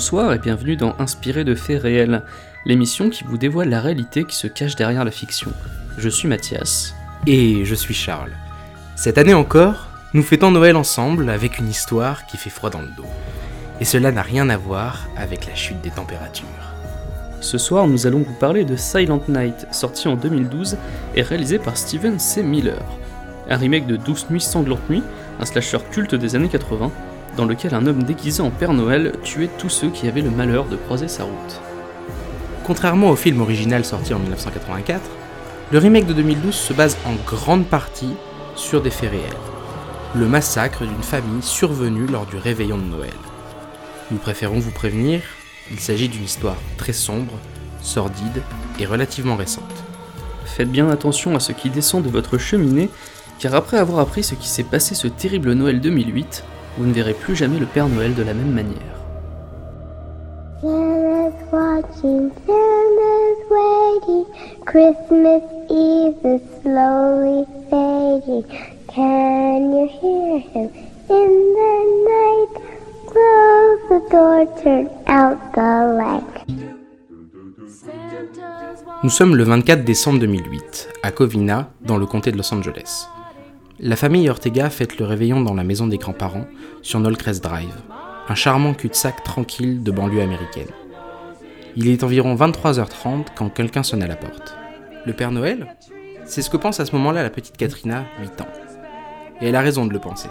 Bonsoir et bienvenue dans Inspiré de faits réels, l'émission qui vous dévoile la réalité qui se cache derrière la fiction. Je suis Mathias. Et je suis Charles. Cette année encore, nous fêtons Noël ensemble avec une histoire qui fait froid dans le dos. Et cela n'a rien à voir avec la chute des températures. Ce soir, nous allons vous parler de Silent Night, sorti en 2012 et réalisé par Steven C. Miller. Un remake de Douce Nuit Sanglante Nuit, un slasher culte des années 80, dans lequel un homme déguisé en Père Noël tuait tous ceux qui avaient le malheur de croiser sa route. Contrairement au film original sorti en 1984, le remake de 2012 se base en grande partie sur des faits réels. Le massacre d'une famille survenue lors du réveillon de Noël. Nous préférons vous prévenir, il s'agit d'une histoire très sombre, sordide et relativement récente. Faites bien attention à ce qui descend de votre cheminée, car après avoir appris ce qui s'est passé ce terrible Noël 2008, vous ne verrez plus jamais le Père Noël de la même manière. watching, waiting. Christmas Eve is slowly fading. Can you hear him? In the night? Close the door, turn out the light. Nous sommes le 24 décembre 2008, à Covina, dans le comté de Los Angeles. La famille Ortega fête le réveillon dans la maison des grands-parents, sur Nollcrest Drive, un charmant cul-de-sac tranquille de banlieue américaine. Il est environ 23h30 quand quelqu'un sonne à la porte. Le Père Noël? C'est ce que pense à ce moment-là la petite Katrina, 8 ans. Et elle a raison de le penser.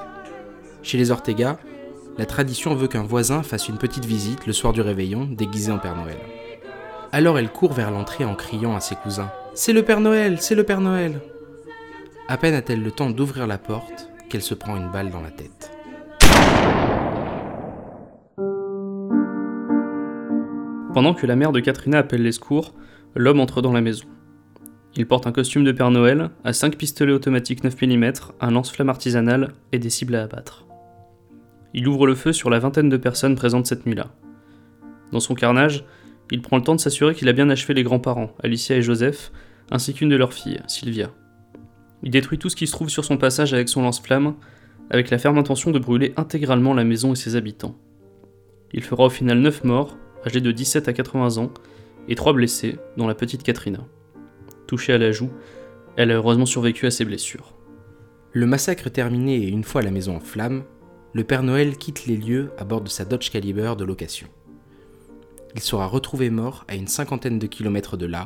Chez les Ortega, la tradition veut qu'un voisin fasse une petite visite le soir du réveillon déguisé en Père Noël. Alors elle court vers l'entrée en criant à ses cousins C'est le Père Noël C'est le Père Noël à peine a-t-elle le temps d'ouvrir la porte qu'elle se prend une balle dans la tête. Pendant que la mère de Katrina appelle les secours, l'homme entre dans la maison. Il porte un costume de Père Noël, à 5 pistolets automatiques 9 mm, un lance-flamme artisanal et des cibles à abattre. Il ouvre le feu sur la vingtaine de personnes présentes cette nuit-là. Dans son carnage, il prend le temps de s'assurer qu'il a bien achevé les grands-parents, Alicia et Joseph, ainsi qu'une de leurs filles, Sylvia. Il détruit tout ce qui se trouve sur son passage avec son lance-flamme, avec la ferme intention de brûler intégralement la maison et ses habitants. Il fera au final 9 morts, âgés de 17 à 80 ans, et 3 blessés, dont la petite Katrina. Touchée à la joue, elle a heureusement survécu à ses blessures. Le massacre terminé et une fois la maison en flammes, le Père Noël quitte les lieux à bord de sa Dodge Caliber de location. Il sera retrouvé mort à une cinquantaine de kilomètres de là,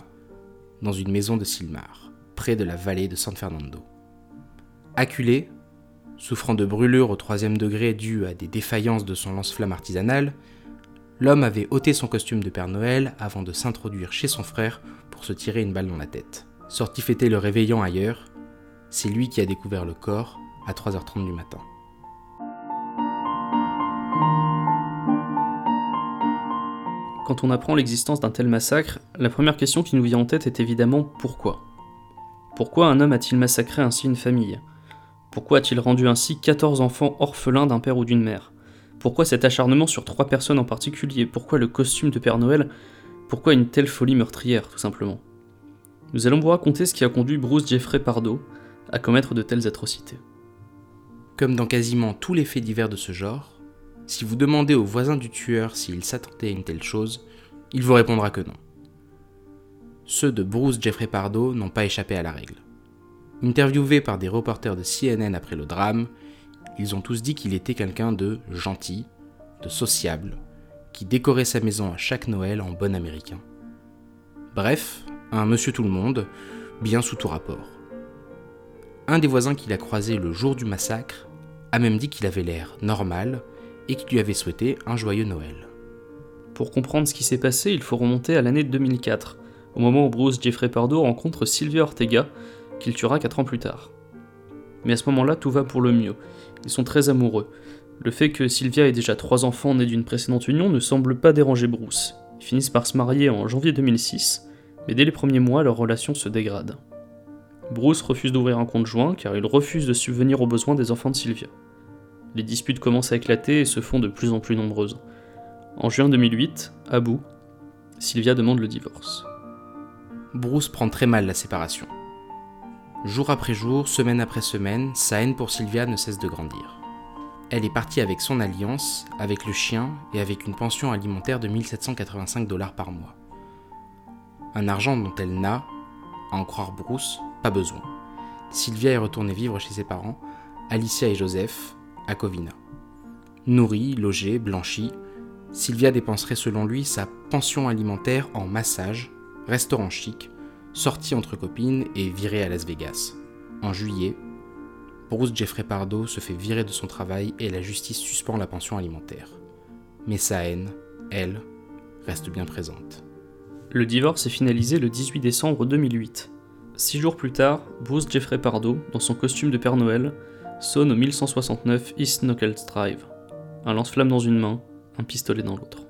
dans une maison de Silmar de la vallée de San Fernando. Acculé, souffrant de brûlures au troisième degré dues à des défaillances de son lance-flamme artisanal, l'homme avait ôté son costume de Père Noël avant de s'introduire chez son frère pour se tirer une balle dans la tête. Sorti fêter le réveillon ailleurs, c'est lui qui a découvert le corps à 3h30 du matin. Quand on apprend l'existence d'un tel massacre, la première question qui nous vient en tête est évidemment pourquoi? Pourquoi un homme a-t-il massacré ainsi une famille? Pourquoi a-t-il rendu ainsi 14 enfants orphelins d'un père ou d'une mère? Pourquoi cet acharnement sur trois personnes en particulier? Pourquoi le costume de Père Noël? Pourquoi une telle folie meurtrière, tout simplement? Nous allons vous raconter ce qui a conduit Bruce Jeffrey Pardo à commettre de telles atrocités. Comme dans quasiment tous les faits divers de ce genre, si vous demandez au voisin du tueur s'il s'attendait à une telle chose, il vous répondra que non ceux de Bruce Jeffrey Pardo n'ont pas échappé à la règle. Interviewés par des reporters de CNN après le drame, ils ont tous dit qu'il était quelqu'un de gentil, de sociable, qui décorait sa maison à chaque Noël en bon américain. Bref, un monsieur tout le monde, bien sous tout rapport. Un des voisins qu'il a croisé le jour du massacre a même dit qu'il avait l'air normal et qu'il lui avait souhaité un joyeux Noël. Pour comprendre ce qui s'est passé, il faut remonter à l'année 2004, au moment où Bruce Jeffrey Pardo rencontre Sylvia Ortega, qu'il tuera 4 ans plus tard. Mais à ce moment-là, tout va pour le mieux. Ils sont très amoureux. Le fait que Sylvia ait déjà trois enfants nés d'une précédente union ne semble pas déranger Bruce. Ils finissent par se marier en janvier 2006, mais dès les premiers mois, leur relation se dégrade. Bruce refuse d'ouvrir un compte joint car il refuse de subvenir aux besoins des enfants de Sylvia. Les disputes commencent à éclater et se font de plus en plus nombreuses. En juin 2008, à bout, Sylvia demande le divorce. Bruce prend très mal la séparation. Jour après jour, semaine après semaine, sa haine pour Sylvia ne cesse de grandir. elle est partie avec son alliance, avec le chien et avec une pension alimentaire de 1785 dollars par mois. Un argent dont elle n'a, à en croire Bruce, pas besoin. Sylvia est retournée vivre chez ses parents, Alicia et Joseph, à Covina. Nourrie, logée, blanchie, Sylvia dépenserait selon lui sa pension alimentaire en massage, restaurant chic, sortie entre copines et virée à Las Vegas. En juillet, Bruce Jeffrey Pardo se fait virer de son travail et la justice suspend la pension alimentaire. Mais sa haine, elle, reste bien présente. Le divorce est finalisé le 18 décembre 2008. Six jours plus tard, Bruce Jeffrey Pardo, dans son costume de Père Noël, sonne au 1169 East Knuckles Drive. Un lance-flamme dans une main, un pistolet dans l'autre.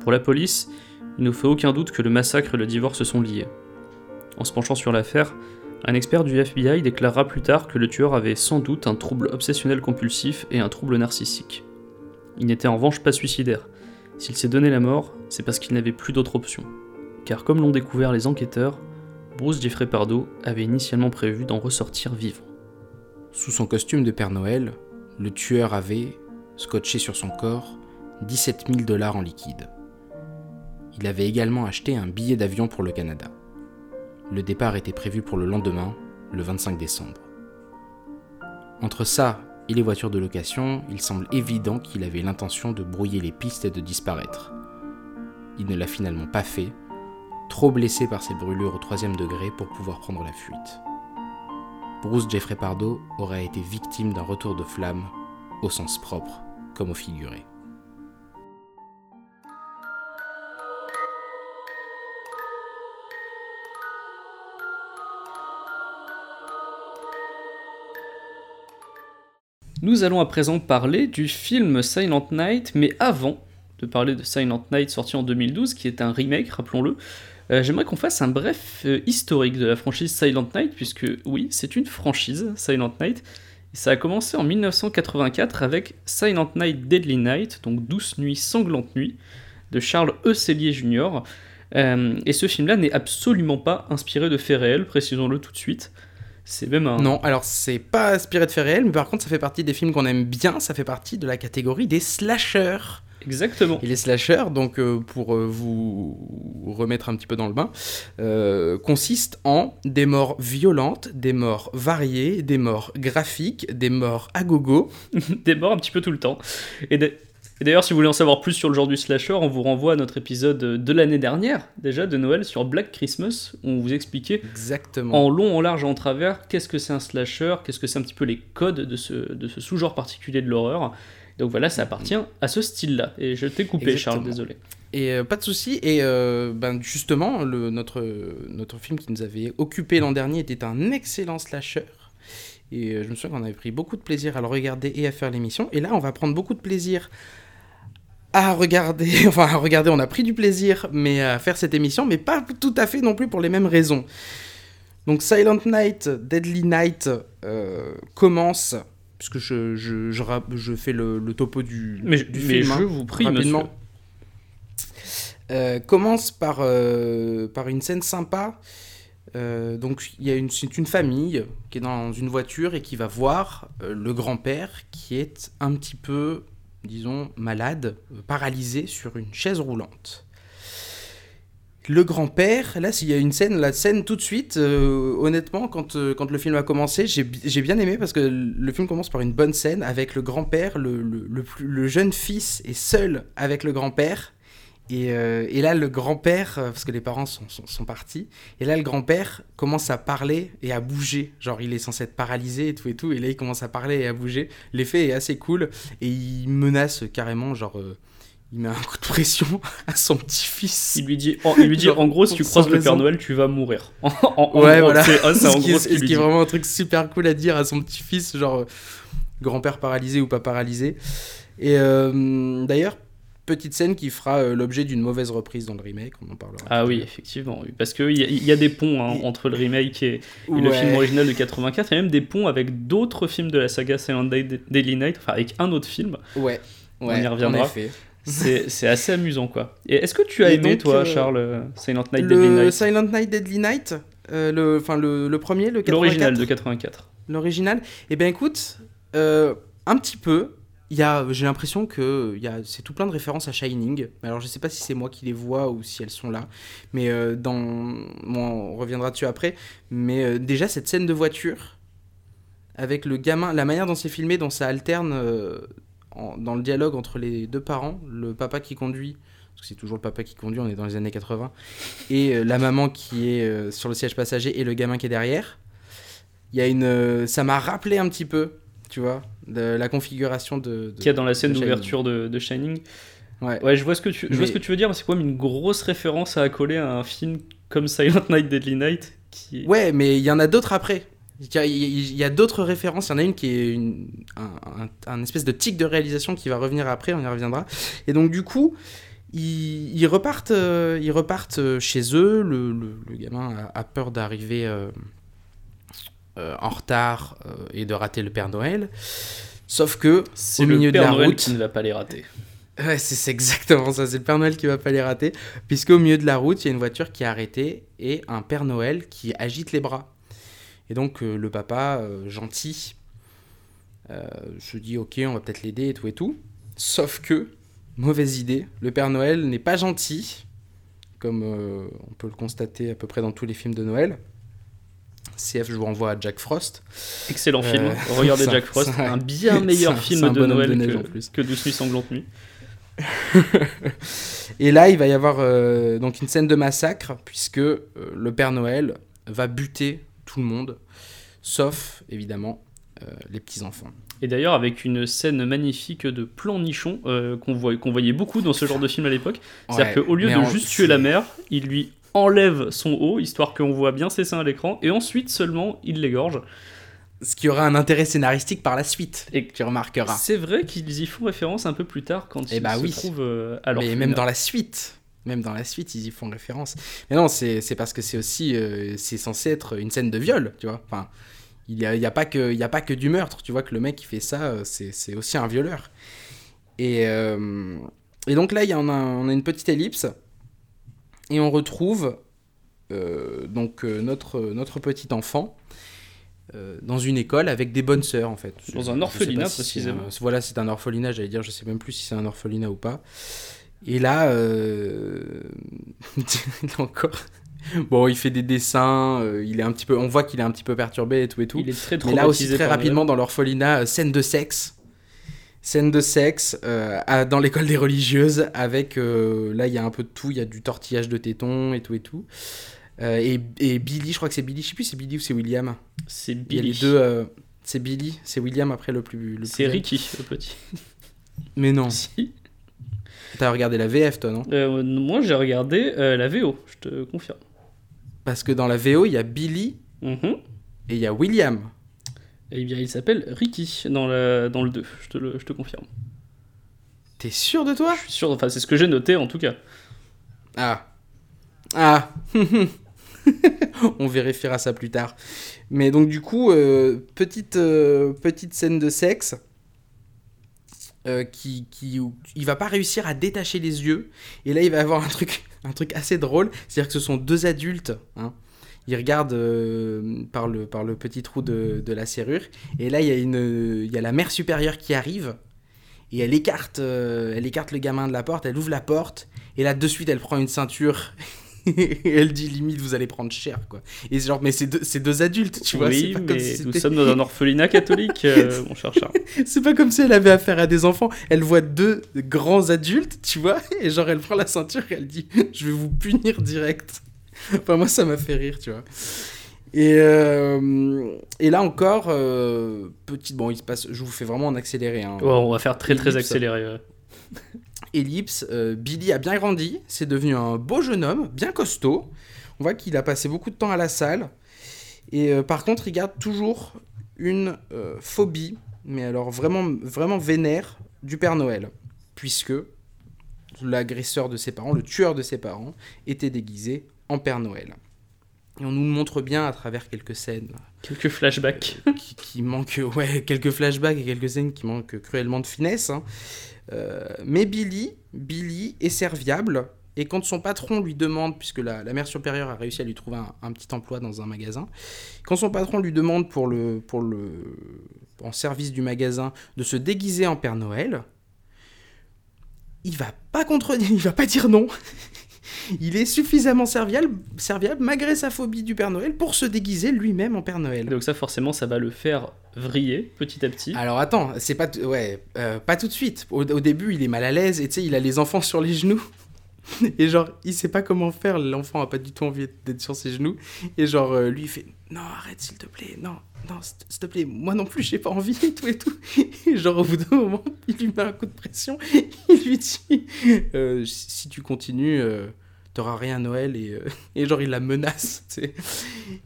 Pour la police, il ne fait aucun doute que le massacre et le divorce sont liés. En se penchant sur l'affaire, un expert du FBI déclarera plus tard que le tueur avait sans doute un trouble obsessionnel compulsif et un trouble narcissique. Il n'était en revanche pas suicidaire. S'il s'est donné la mort, c'est parce qu'il n'avait plus d'autre option. Car comme l'ont découvert les enquêteurs, Bruce Jeffrey Pardo avait initialement prévu d'en ressortir vivant. Sous son costume de Père Noël, le tueur avait, scotché sur son corps, 17 000 dollars en liquide. Il avait également acheté un billet d'avion pour le Canada. Le départ était prévu pour le lendemain, le 25 décembre. Entre ça et les voitures de location, il semble évident qu'il avait l'intention de brouiller les pistes et de disparaître. Il ne l'a finalement pas fait, trop blessé par ses brûlures au troisième degré pour pouvoir prendre la fuite. Bruce Jeffrey Pardo aurait été victime d'un retour de flamme, au sens propre comme au figuré. Nous allons à présent parler du film Silent Night, mais avant de parler de Silent Night sorti en 2012, qui est un remake, rappelons-le, euh, j'aimerais qu'on fasse un bref euh, historique de la franchise Silent Night, puisque oui, c'est une franchise, Silent Night. ça a commencé en 1984 avec Silent Night Deadly Night, donc Douce Nuit, Sanglante Nuit, de Charles E. Jr. Euh, et ce film-là n'est absolument pas inspiré de faits réels, précisons-le tout de suite. C'est même un... Non, alors c'est pas inspiré de faits réels, mais par contre ça fait partie des films qu'on aime bien, ça fait partie de la catégorie des slashers. Exactement. Et les slashers, donc euh, pour euh, vous remettre un petit peu dans le bain, euh, consistent en des morts violentes, des morts variées, des morts graphiques, des morts à gogo. des morts un petit peu tout le temps. Et, et d'ailleurs, si vous voulez en savoir plus sur le genre du slasher, on vous renvoie à notre épisode de l'année dernière, déjà de Noël, sur Black Christmas, où on vous expliquait Exactement. en long, en large en travers qu'est-ce que c'est un slasher, qu'est-ce que c'est un petit peu les codes de ce, de ce sous-genre particulier de l'horreur. Donc voilà, ça appartient à ce style-là. Et je t'ai coupé, Charles, désolé. Et euh, pas de souci. Et euh, ben justement, le, notre, notre film qui nous avait occupé l'an dernier était un excellent slasher. Et euh, je me souviens qu'on avait pris beaucoup de plaisir à le regarder et à faire l'émission. Et là, on va prendre beaucoup de plaisir à regarder, enfin à regarder, on a pris du plaisir, mais à faire cette émission, mais pas tout à fait non plus pour les mêmes raisons. Donc Silent Night, Deadly Night euh, commence, puisque je, je, je, je fais le, le, topo du, mais, du mais film. je hein, vous prie, rapidement. Euh, commence par, euh, par une scène sympa. Donc il y a une, c'est une famille qui est dans une voiture et qui va voir le grand-père qui est un petit peu disons, malade, euh, paralysé sur une chaise roulante. Le grand-père, là, s'il y a une scène, la scène tout de suite, euh, honnêtement, quand, euh, quand le film a commencé, j'ai bien aimé parce que le film commence par une bonne scène avec le grand-père, le, le, le jeune fils est seul avec le grand-père. Et, euh, et là, le grand-père, euh, parce que les parents sont, sont, sont partis, et là, le grand-père commence à parler et à bouger. Genre, il est censé être paralysé et tout et tout, et là, il commence à parler et à bouger. L'effet est assez cool, et il menace carrément, genre, euh, il met un coup de pression à son petit-fils. Il lui dit, en, il lui dit Genre, en gros, si tu croises le Père. Noël, tu vas mourir. En, en- en Ouais, gros, voilà. C'est ah, ce qui, est, ce qu'il ce lui qui est dit. vraiment un truc super cool à dire à son petit-fils, genre euh, grand-père paralysé ou pas paralysé. Et d'ailleurs, petite scène qui fera euh, l'objet d'une mauvaise reprise dans le remake, on en parlera. Ah oui, effectivement. oui. Parce qu'il y, y a des ponts hein, Et- entre le remake et, et le film original de 84. Il y a même des ponts avec d'autres films de la saga Silent Night Daily Night, enfin avec un autre film. Ouais. On y reviendra. En effet. C'est assez amusant, quoi. Et est-ce que tu as Et aimé, donc, toi, euh, Charles, euh, Silent Night Deadly Night Silent Night Deadly Night, euh, le, enfin le, le premier, le 84, L'original de 84. l'original. Eh bien écoute, euh, Un petit peu. J'ai l'impression que y a, c'est tout plein de références à Shining. Alors je sais pas si c'est moi qui les vois ou si elles sont là, mais euh, dans, on reviendra dessus après. Mais euh, déjà cette scène de voiture avec le gamin, la manière dont c'est filmé, dont ça alterne euh, dans le dialogue entre les deux parents, le papa qui conduit, parce que c'est toujours le papa qui conduit, on est dans les années 80, et la maman qui est sur le siège passager et le gamin qui est derrière. Y a une, ça m'a rappelé un petit peu, tu vois, de la configuration de. de- Qu'il y a dans la scène d'ouverture de, de Shining. Ouais. Ouais, je vois ce que tu, je vois ce que tu veux dire, mais c'est quand même une grosse référence à accoler à un film comme Silent Night, Deadly Night. Qui Ouais, mais il y en a d'autres après. Il y a, d'autres références. Il y en a une qui est une, un, un- un espèce de tic de réalisation qui va revenir après, on y reviendra. Et donc, du coup, ils, ils repartent, euh, ils repartent euh, chez eux. Le, le- le gamin a, a peur d'arriver euh, euh, en retard euh, et de rater le Père Noël. Sauf que, C'est au le milieu de Père la Noël route- qui ne va pas les rater. Ouais, c'est exactement ça, c'est le Père Noël qui va pas les rater, puisque au milieu de la route, il y a une voiture qui est arrêtée et un Père Noël qui agite les bras. Et donc euh, le papa, euh, gentil, euh, se dit ok, on va peut-être l'aider et tout et tout. Sauf que, mauvaise idée, le Père Noël n'est pas gentil, comme euh, on peut le constater à peu près dans tous les films de Noël. CF, je vous renvoie à Jack Frost. Excellent Euh, film. Regardez Jack Frost, ça- un bien meilleur un- film un de Noël de neige, en que, que Douce Nuit Sanglante Nuit. Et là, il va y avoir euh, donc une scène de massacre, puisque euh, le Père Noël va buter tout le monde, sauf évidemment euh, les petits-enfants. Et d'ailleurs, avec une scène magnifique de plan nichon qu'on voyait, beaucoup dans ce genre de film à l'époque. C'est-à-dire Ouais, qu'au lieu de juste tuer la mère, il lui enlève son haut, histoire qu'on voit bien ses seins à l'écran, et ensuite seulement il l'égorge. Ce qui aura un intérêt scénaristique par la suite, Et tu remarqueras. C'est vrai qu'ils y font référence un peu plus tard quand Eh ils bah se oui. trouvent euh, à Mais l'orphelinat. même dans la suite, même dans la suite, ils y font référence. Mais non, c'est parce que c'est aussi, euh, c'est censé être une scène de viol, tu vois. Enfin, il n'y a, y a pas que, il y a pas que du meurtre, tu vois que le mec qui fait ça, euh, c'est aussi un violeur. Et, euh, et donc là, il y en a, on a une petite ellipse et on retrouve euh, donc euh, notre notre petit enfant. euh, dans une école avec des bonnes sœurs en fait. Dans un Je orphelinat, si précisément. un- voilà, c'est un orphelinat, j'allais dire, je sais même plus si c'est un orphelinat ou pas. Et là, euh... encore. Bon, il fait des dessins, euh, il est un petit peu, on voit qu'il est un petit peu perturbé et tout et tout. Il est très Mais là aussi très rapidement dans l'orphelinat, euh, scène de sexe, scène de sexe euh, à- dans l'école des religieuses avec euh, là il y a un peu de tout, il y a du tortillage de tétons et tout et tout. Euh, et, et Billy, je crois que c'est Billy, je sais plus c'est Billy ou c'est William. C'est Il y a Billy. les deux. c'est Billy, c'est William après le plus. le C'est. Ricky, le petit. Mais non. Si. T'as regardé la VF toi non? Moi, j'ai regardé la VO, je te confirme. Parce que dans la VO il y a Billy Mhm. et il y a William. Eh bien, il s'appelle Ricky dans, la, dans le 2, je te, le, je te confirme. T'es sûr de toi? Je suis sûr, enfin, c'est ce que j'ai noté en tout cas. Ah. Ah. On vérifiera ça plus tard. Mais donc du coup, euh, petite, euh, petite scène de sexe euh, qui, qui, où il va pas réussir à détacher les yeux. Et là, il va avoir un truc, un truc assez drôle. C'est-à-dire que ce sont deux adultes. Hein. Ils regardent euh, par, le, par le petit trou de, de la serrure. Et là, il y, a une, il y a la mère supérieure qui arrive. Et elle écarte, euh, elle écarte le gamin de la porte. Elle ouvre la porte. Et là, de suite, elle prend une ceinture. et elle dit limite, vous allez prendre cher, quoi. Et c'est genre, mais c'est deux, deux adultes, tu vois. oui, comme mais si nous sommes dans un orphelinat catholique, euh, mon cher Charles. C'est pas comme si elle avait affaire à des enfants. Elle voit deux grands adultes, tu vois. Et genre, elle prend la ceinture et elle dit, je vais vous punir direct. Enfin, moi, ça m'a fait rire, tu vois. Et, euh, et là encore, euh, petite. Bon, il se passe. Je vous fais vraiment en accéléré. Hein. Ouais, on va faire très très accéléré. ouais. Ellipse, euh, Billy a bien grandi, c'est devenu un beau jeune homme, bien costaud. On voit qu'il a passé beaucoup de temps à la salle. Et euh, par contre, il garde toujours une phobie, mais alors vraiment, vraiment vénère, du Père Noël. Puisque l'agresseur de ses parents, le tueur de ses parents, était déguisé en Père Noël. Et on nous le montre bien à travers quelques scènes Quelques flashbacks. qui, qui manquent, ouais, quelques flashbacks et quelques scènes qui manquent cruellement de finesse. hein. Euh, mais Billy, Billy est serviable Et quand son patron lui demande, puisque la, la mère supérieure a réussi à lui trouver un, un petit emploi dans un magasin, quand son patron lui demande pour le, pour le, en service du magasin de se déguiser en Père Noël, il va pas contredire, il va pas dire non. Il est suffisamment serviable, serviable, malgré sa phobie du Père Noël, pour se déguiser lui-même en Père Noël. Donc ça, forcément, ça va le faire vriller petit à petit. Alors attends, c'est pas, ouais, euh, pas tout de suite. Au, au début, il est mal à l'aise et tu sais, il a les enfants sur les genoux. Et genre, il sait pas comment faire, l'enfant a pas du tout envie d'être sur ses genoux. Et genre, euh, lui, il fait Non, arrête, s'il te plaît, non, non, s'il te- plaît, moi non plus, j'ai pas envie et tout et tout. Et genre, au bout d'un moment, il lui met un coup de pression. Il lui dit euh, Si si tu continues, euh, t'auras rien à Noël. Et, euh, et genre, il la menace, tu sais.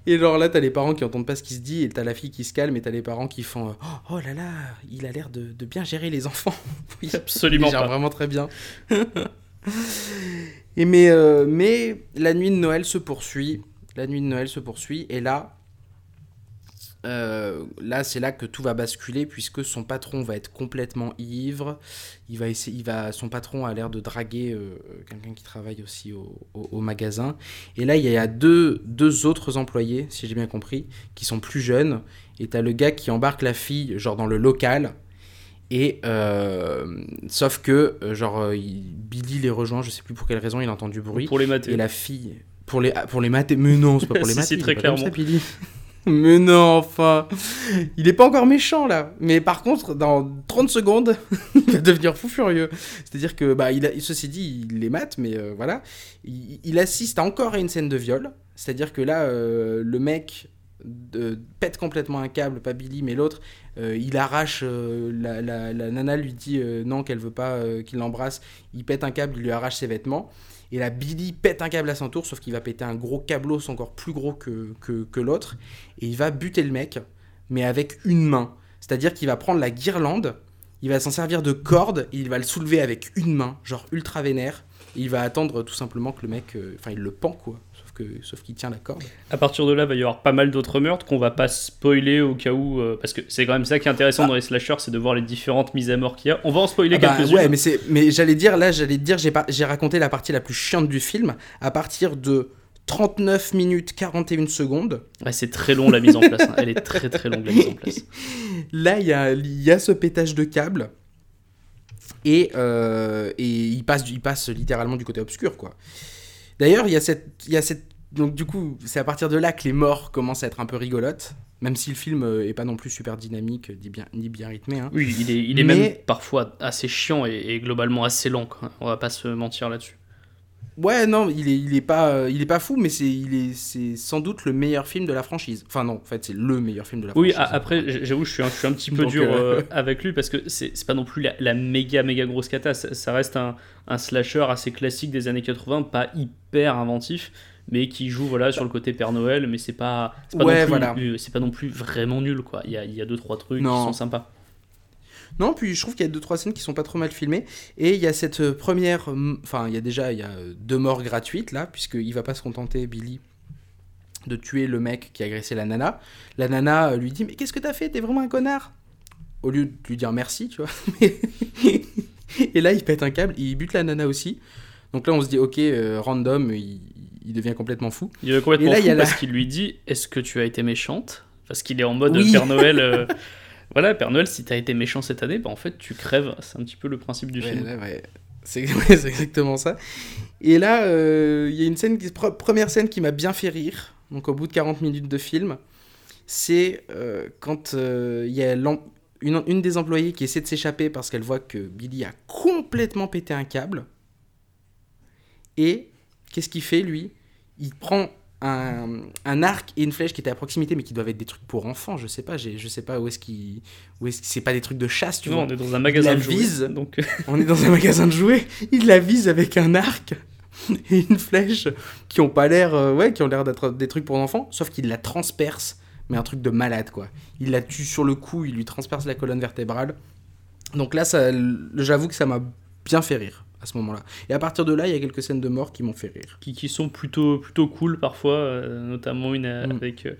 Et genre, là, t'as les parents qui entendent pas ce qui se dit, et t'as la fille qui se calme, et t'as les parents qui font euh, Oh là là, il a l'air de, de bien gérer les enfants. Oui, Absolument il gère pas. vraiment très bien. Et mais, euh, mais la nuit de Noël se poursuit. La nuit de Noël se poursuit. Et là, euh, là c'est là que tout va basculer puisque son patron va être complètement ivre. Il va essayer, il va, son patron a l'air de draguer euh, quelqu'un qui travaille aussi au, au- au magasin. Et là, il y a deux, deux autres employés, si j'ai bien compris, qui sont plus jeunes. Et t'as le gars qui embarque la fille, genre dans le local. Et euh, sauf que, genre, il- Billy les rejoint, je sais plus pour quelle raison, il entend du bruit. Pour les mater. Et la fille, pour les, pour les mater, mais non, c'est pas pour les Si, mater. si, très clairement. ça, Billy. mais non, enfin. Il est pas encore méchant là. Mais par contre, dans 30 secondes, il va devenir fou furieux. C'est-à-dire que, bah, il ceci dit, il les mate, mais euh, voilà. Il, assiste encore à une scène de viol. C'est-à-dire que là, euh, le mec pète complètement un câble, pas Billy, mais l'autre. Euh, il arrache, la, la- nana lui dit non, qu'elle veut pas qu'il l'embrasse. Il pète un câble, il lui arrache ses vêtements. Et là, Billy pète un câble à son tour, sauf qu'il va péter un gros câblos encore plus gros que, l'autre. Et il va buter le mec, mais avec une main. C'est-à-dire qu'il va prendre la guirlande, il va s'en servir de corde, il va le soulever avec une main, genre ultra vénère. Et il va attendre tout simplement que le mec. euh, Enfin, il le pend, quoi. Sauf que sauf qu'il tient la corde. À partir de là, il va y avoir pas mal d'autres meurtres qu'on va pas spoiler au cas où, euh, parce que c'est quand même ça qui est intéressant dans les slashers, c'est de voir les différentes mises à mort qu'il y a. On va en spoiler Ah bah, quelques-unes. ouais, mais c'est, mais j'allais dire là, j'allais dire, j'ai pas, j'ai raconté la partie la plus chiante du film à partir de 39 minutes 41 secondes. Ouais, c'est très long la mise en place. hein. Elle est très très longue la mise en place. Là, il y a, y a ce pétage de câble et, euh, et il passe, il passe littéralement du côté obscur, quoi. D'ailleurs, il y a cette, il y a cette, donc du coup, c'est à partir de là que les morts commencent à être un peu rigolotes, même si le film euh, est pas non plus super dynamique ni bien, ni bien rythmé. Hein. Oui, il est, il est Mais- même parfois assez chiant et, et globalement assez lent. quoi. On va pas se mentir là-dessus. Ouais, non, il est, il est pas, euh, il est pas fou, mais c'est, il est, c'est sans doute le meilleur film de la franchise. Enfin non, en fait, c'est le meilleur film de la Oui, franchise. a- après, j'avoue, je suis un, je suis un petit peu Donc, dur euh, avec lui parce que c'est c'est pas non plus la, la méga méga grosse cata. Ça, ça reste un, un slasher assez classique des années 80, pas hyper inventif, mais qui joue voilà sur le côté Père Noël. Mais c'est pas, c'est pas, Ouais, non plus, voilà. euh, c'est pas non plus vraiment nul quoi. Il y a, il y a deux trois trucs Non. qui sont sympas. Non, puis je trouve qu'il y a deux trois scènes qui sont pas trop mal filmées et il y a cette euh, première, hum, enfin il y a déjà il y a euh, deux morts gratuites là puisqu'il va pas se contenter Billy de tuer le mec qui a agressé la nana. La nana euh, lui dit mais qu'est-ce que t'as fait? T'es vraiment un connard Au lieu de lui dire merci, tu vois. et là il pète un câble, il bute la nana aussi. Donc là on se dit ok euh, random, il, il devient complètement fou. Il est complètement Et là, fou il y a la- parce qu'il lui dit Est-ce que tu as été méchante? Parce qu'il est en mode Oui. Père Noël. euh, voilà, Père Noël, si t'as été méchant cette année, bah, en fait, tu crèves. C'est un petit peu le principe du Ouais, film. là, ouais. C'est exactement ça. Et là, euh, il y a une scène, qui, pre- première scène qui m'a bien fait rire, donc au bout de 40 minutes de film, c'est euh, quand il y a une des employées qui essaie de s'échapper parce qu'elle voit que Billy a complètement pété un câble. Et qu'est-ce qu'il fait, lui? Il prend un, un arc et une flèche qui étaient à proximité, mais qui doivent être des trucs pour enfants, je sais pas, je sais pas où est-ce qu'il... Où est-ce que c'est pas des trucs de chasse, tu Non, vois on est dans un magasin la de jouets, vise. donc euh, on est dans un magasin de jouets, il la vise avec un arc et une flèche qui ont pas l'air euh, ouais, qui ont l'air d'être des trucs pour enfants, sauf qu'il la transperce, mais un truc de malade quoi. Il la tue sur le coup, il lui transperce la colonne vertébrale. Donc là ça j'avoue que ça m'a bien fait rire à ce moment-là. Et à partir de là, il y a quelques scènes de mort qui m'ont fait rire. qui, qui sont plutôt, plutôt cool parfois, euh, notamment une euh, Mm. avec euh,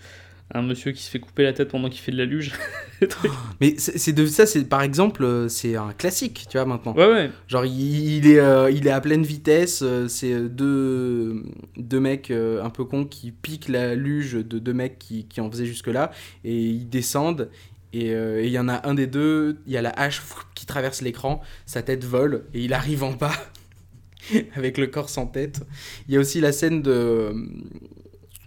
un monsieur qui se fait couper la tête pendant qu'il fait de la luge. Mais c'est de ça, c'est par exemple, c'est un classique, tu vois maintenant. ouais, ouais. Genre il, il est, euh, il est à pleine vitesse, c'est deux, deux mecs un peu cons qui piquent la luge de deux mecs qui, qui en faisaient jusque-là, et ils descendent, et euh, et il y en a un des deux, il y a la hache qui traverse l'écran, sa tête vole, et il arrive en bas, avec le corps sans tête. Il y a aussi la scène de,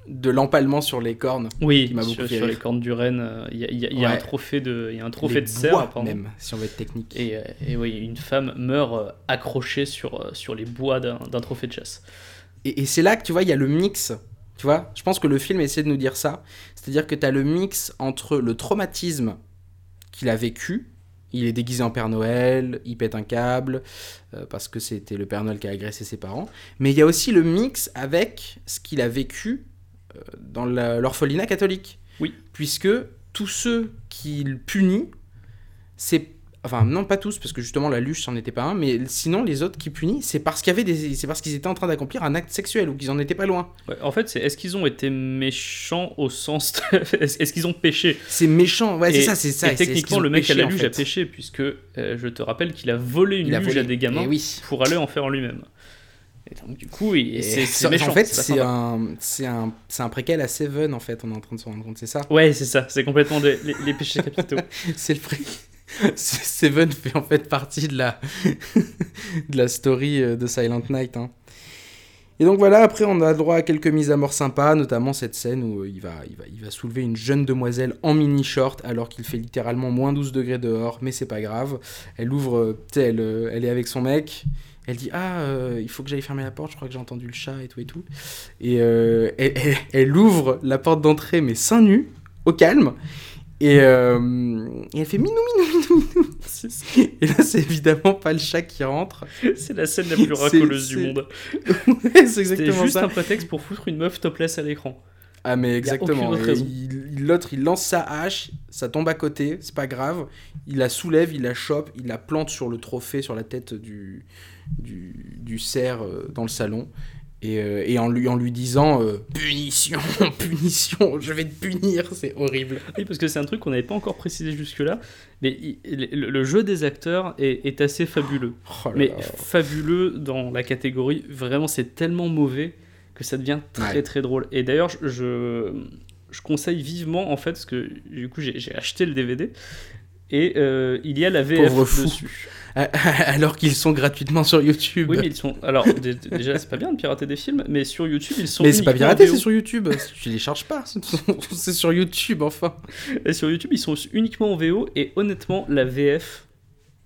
de l'empalement sur les cornes. Oui, Qui m'a beaucoup sur, fait sur les cornes du Rennes, euh, il y a, y y un trophée de, il y a un trophée Les de cerf, bois, pardon. même, si on veut être technique. Et, euh, et oui, une femme meurt accrochée sur, sur les bois d'un d'un trophée de chasse. Et, et c'est là que tu vois, il y a le mix. Tu vois, je pense que le film essaie de nous dire ça. C'est-à-dire que tu as le mix entre le traumatisme qu'il a vécu. Il est déguisé en Père Noël, il pète un câble, euh, parce que c'était le Père Noël qui a agressé ses parents. Mais il y a aussi le mix avec ce qu'il a vécu euh, dans l'orphelinat catholique. Oui. Puisque tous ceux qu'il punit, c'est enfin non pas tous parce que justement la luche c'en était pas un mais sinon les autres qui punit c'est parce qu'il y avait des c'est parce qu'ils étaient en train d'accomplir un acte sexuel ou qu'ils en étaient pas loin Ouais, en fait, c'est est-ce qu'ils ont été méchants au sens. de- Est-ce qu'ils ont péché? C'est méchant ouais c'est ça c'est ça Et techniquement, le mec à péché, la en luge fait. a péché, puisque euh, je te rappelle qu'il a volé une il luge volé à des gamins Eh oui pour aller en faire lui-même. Et donc, du coup, c'est c'est en méchant. fait c'est un c'est un c'est un préquel à Seven en fait on est en train de se rendre compte c'est ça? Ouais, c'est ça, c'est complètement des- les, les péchés capitaux. c'est le pré Seven fait en fait partie de la de la story euh, de Silent Night hein. Et donc voilà, après on a droit à quelques mises à mort sympas, notamment cette scène où euh, il va, il va, il va soulever une jeune demoiselle en mini-short alors qu'il fait littéralement moins 12 degrés dehors, mais c'est pas grave. Elle ouvre, euh, elle, elle est avec son mec, elle dit Ah, il faut que j'aille fermer la porte, je crois que j'ai entendu le chat et tout et tout. Et elle, elle- elle ouvre la porte d'entrée, mais seins nus, au calme. Et, euh, et elle fait minou, minou, minou, minou. C'est. Et là, c'est évidemment pas le chat qui rentre. C'est la scène la plus C'est- racoleuse du c'est- monde. c'est C'était exactement juste ça. un prétexte pour foutre une meuf topless à l'écran. Ah mais exactement. aucune autre Et raison. il- il- L'autre, il lance sa hache, ça tombe à côté, c'est pas grave. Il la soulève, il la chope, il la plante sur le trophée, sur la tête du, du, du cerf euh, dans le salon. Et, euh, et en, lui, en lui disant euh, Punition, punition, je vais te punir, c'est horrible. Oui, parce que c'est un truc qu'on n'avait pas encore précisé jusque-là, mais il- le, le jeu des acteurs est, est assez fabuleux. Oh Mais fabuleux dans la catégorie, vraiment c'est tellement mauvais que ça devient très Ouais. très drôle. Et d'ailleurs, je, je, conseille vivement en fait, parce que du coup j'ai acheté le DVD, et euh, il y a la VF Pauvre fou. Alors qu'ils sont gratuitement sur YouTube. Oui, mais ils sont. Alors, dé- déjà, c'est pas bien de pirater des films, mais sur YouTube, ils sont. mais c'est pas piraté, c'est sur YouTube. Tu les charges pas, c'est sur YouTube enfin. Et sur YouTube, ils sont uniquement en VO et honnêtement, la VF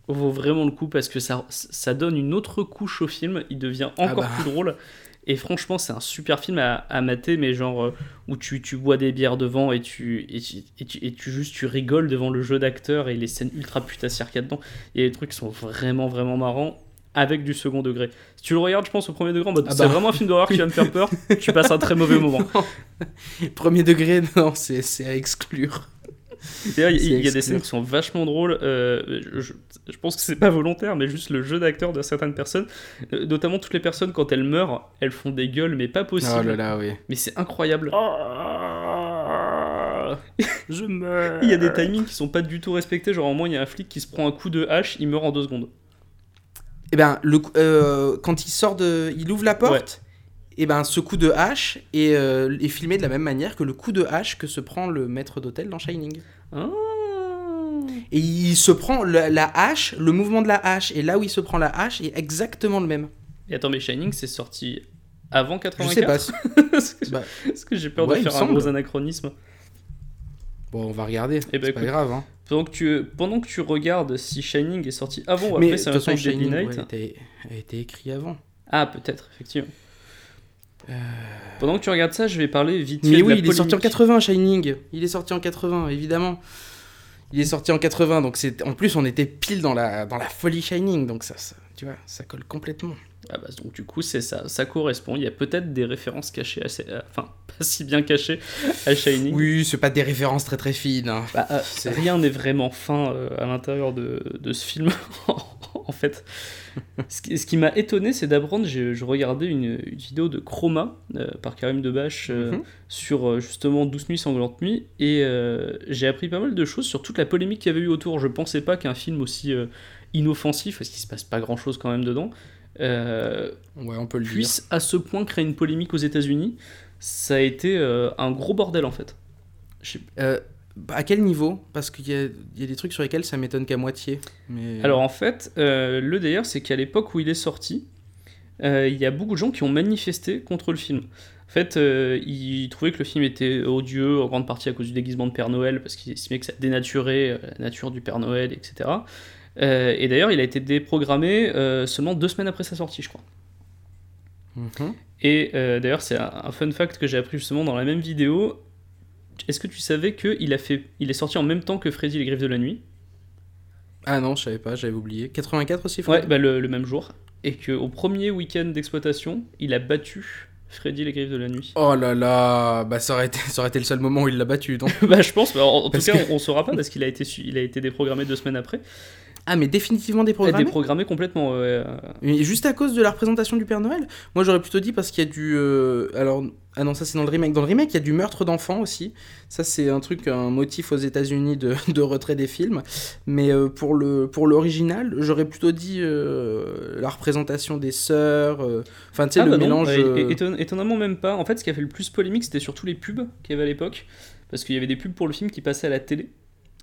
vaut vraiment le coup parce que ça, ça donne une autre couche au film. Il devient encore bah. plus drôle. Et franchement, c'est un super film à, à mater, mais genre euh, où tu, tu bois des bières devant et tu, et, tu, et, tu, et tu juste tu rigoles devant le jeu d'acteurs et les scènes ultra putassières qu'il y a dedans. Il y a des trucs qui sont vraiment, vraiment marrants avec du second degré. Si tu le regardes, je pense, au premier degré, en mode Ah c'est bah. vraiment un film d'horreur qui va me faire peur, tu passes un très mauvais moment. Premier degré, non, c'est c'est à exclure. D'ailleurs, il y a des scènes qui sont vachement drôles. euh, je, je pense que c'est pas volontaire, mais juste le jeu d'acteur de certaines personnes, euh, notamment toutes les personnes quand elles meurent, elles font des gueules, mais pas possible. Oh là là, oui. Mais c'est incroyable. Je meurs. Il y a des timings qui sont pas du tout respectés. Genre, en moins, il y a un flic qui se prend un coup de hache, il meurt en deux secondes. Et ben, le, euh, quand il sort de. Il ouvre la porte, et ben, ce coup de hache est, euh, est filmé de la même manière que le coup de hache que se prend le maître d'hôtel dans Shining. Ah. Et il se prend la, la hache, le mouvement de la hache, et là où il se prend la hache est exactement le même. Et attends, mais Shining, c'est sorti avant Je 84 sais pas. si- Parce que- Bah, parce que j'ai peur ouais, de faire un semble. gros anachronisme. Bon, on va regarder. Eh ben, c'est pas grave. Hein. Pendant que, tu, pendant que tu regardes si Shining est sorti avant ou après Deadly Shining Night. ouais, a, été, a été écrit avant. Ah, peut-être, effectivement. Pendant que tu regardes ça, je vais parler vite fait Mais de oui, la il est sorti en polémique. 80, Shining. Il est sorti en 80, évidemment. Il est sorti en 80, donc c'est en plus on était pile dans la dans la folie Shining, donc ça, ça- tu vois, ça colle complètement. Ah bah, donc du coup, c'est ça, ça correspond. Il y a peut-être des références cachées, assez, euh, enfin, pas si bien cachées à Shining. Oui, c'est pas des références très très fines. hein. Bah, euh, rien n'est vraiment fin euh, à l'intérieur de, de ce film, en fait. ce qui, m'a étonné, c'est d'apprendre, je, je regardais une, une vidéo de Chroma euh, par Karim Debache euh, Mhm. sur euh, justement 12 nuits sanglantes nuits, et j'ai appris pas mal de choses sur toute la polémique qu'il y avait eu autour. Je pensais pas qu'un film aussi inoffensif, parce qu'il se passe pas grand chose quand même dedans, Ouais, on peut le dire. puisse à ce point créer une polémique aux États-Unis. Ça a été un gros bordel en fait. Je sais- à quel niveau? Parce qu'il y a, il y a des trucs sur lesquels ça m'étonne qu'à moitié. Mais... Alors en fait, euh, le délire, c'est qu'à l'époque où il est sorti, euh, il y a beaucoup de gens qui ont manifesté contre le film. En fait, euh, ils trouvaient que le film était odieux, en grande partie à cause du déguisement de Père Noël, parce qu'ils estimaient que ça dénaturait la nature du Père Noël, etc. Et d'ailleurs, il a été déprogrammé seulement deux semaines après sa sortie, je crois. Mhm. Et d'ailleurs, c'est un, un fun fact que j'ai appris justement dans la même vidéo. Est-ce que tu savais qu'il a fait, il est sorti en même temps que Freddy les Griffes de la Nuit? Ah non, je savais pas, j'avais oublié. 84 aussi, Ouais, Fred bah le, le même jour. Et qu'au premier week-end d'exploitation, il a battu Freddy les Griffes de la Nuit. Oh là là, bah ça aurait, été, ça aurait été le seul moment où il l'a battu, non bah je pense, bah, en, en tout cas que- on, on saura pas parce qu'il a, été su- il a été déprogrammé deux semaines après. Ah, mais définitivement déprogrammé déprogrammé complètement, ouais. Mais juste à cause de la représentation du Père Noël? Moi j'aurais plutôt dit parce qu'il y a du... euh, Alors, ah non, ça c'est dans le remake. Dans le remake, il y a du meurtre d'enfants aussi. Ça c'est un truc, un motif aux États-Unis de, de retrait des films. Mais euh, pour le pour l'original, j'aurais plutôt dit euh, la représentation des sœurs. euh, Enfin, tu sais, ah, le bah non, mélange. éton- étonnamment même pas. En fait, ce qui a fait le plus polémique, c'était surtout les pubs qu'il y avait à l'époque. Parce qu'il y avait des pubs pour le film qui passaient à la télé.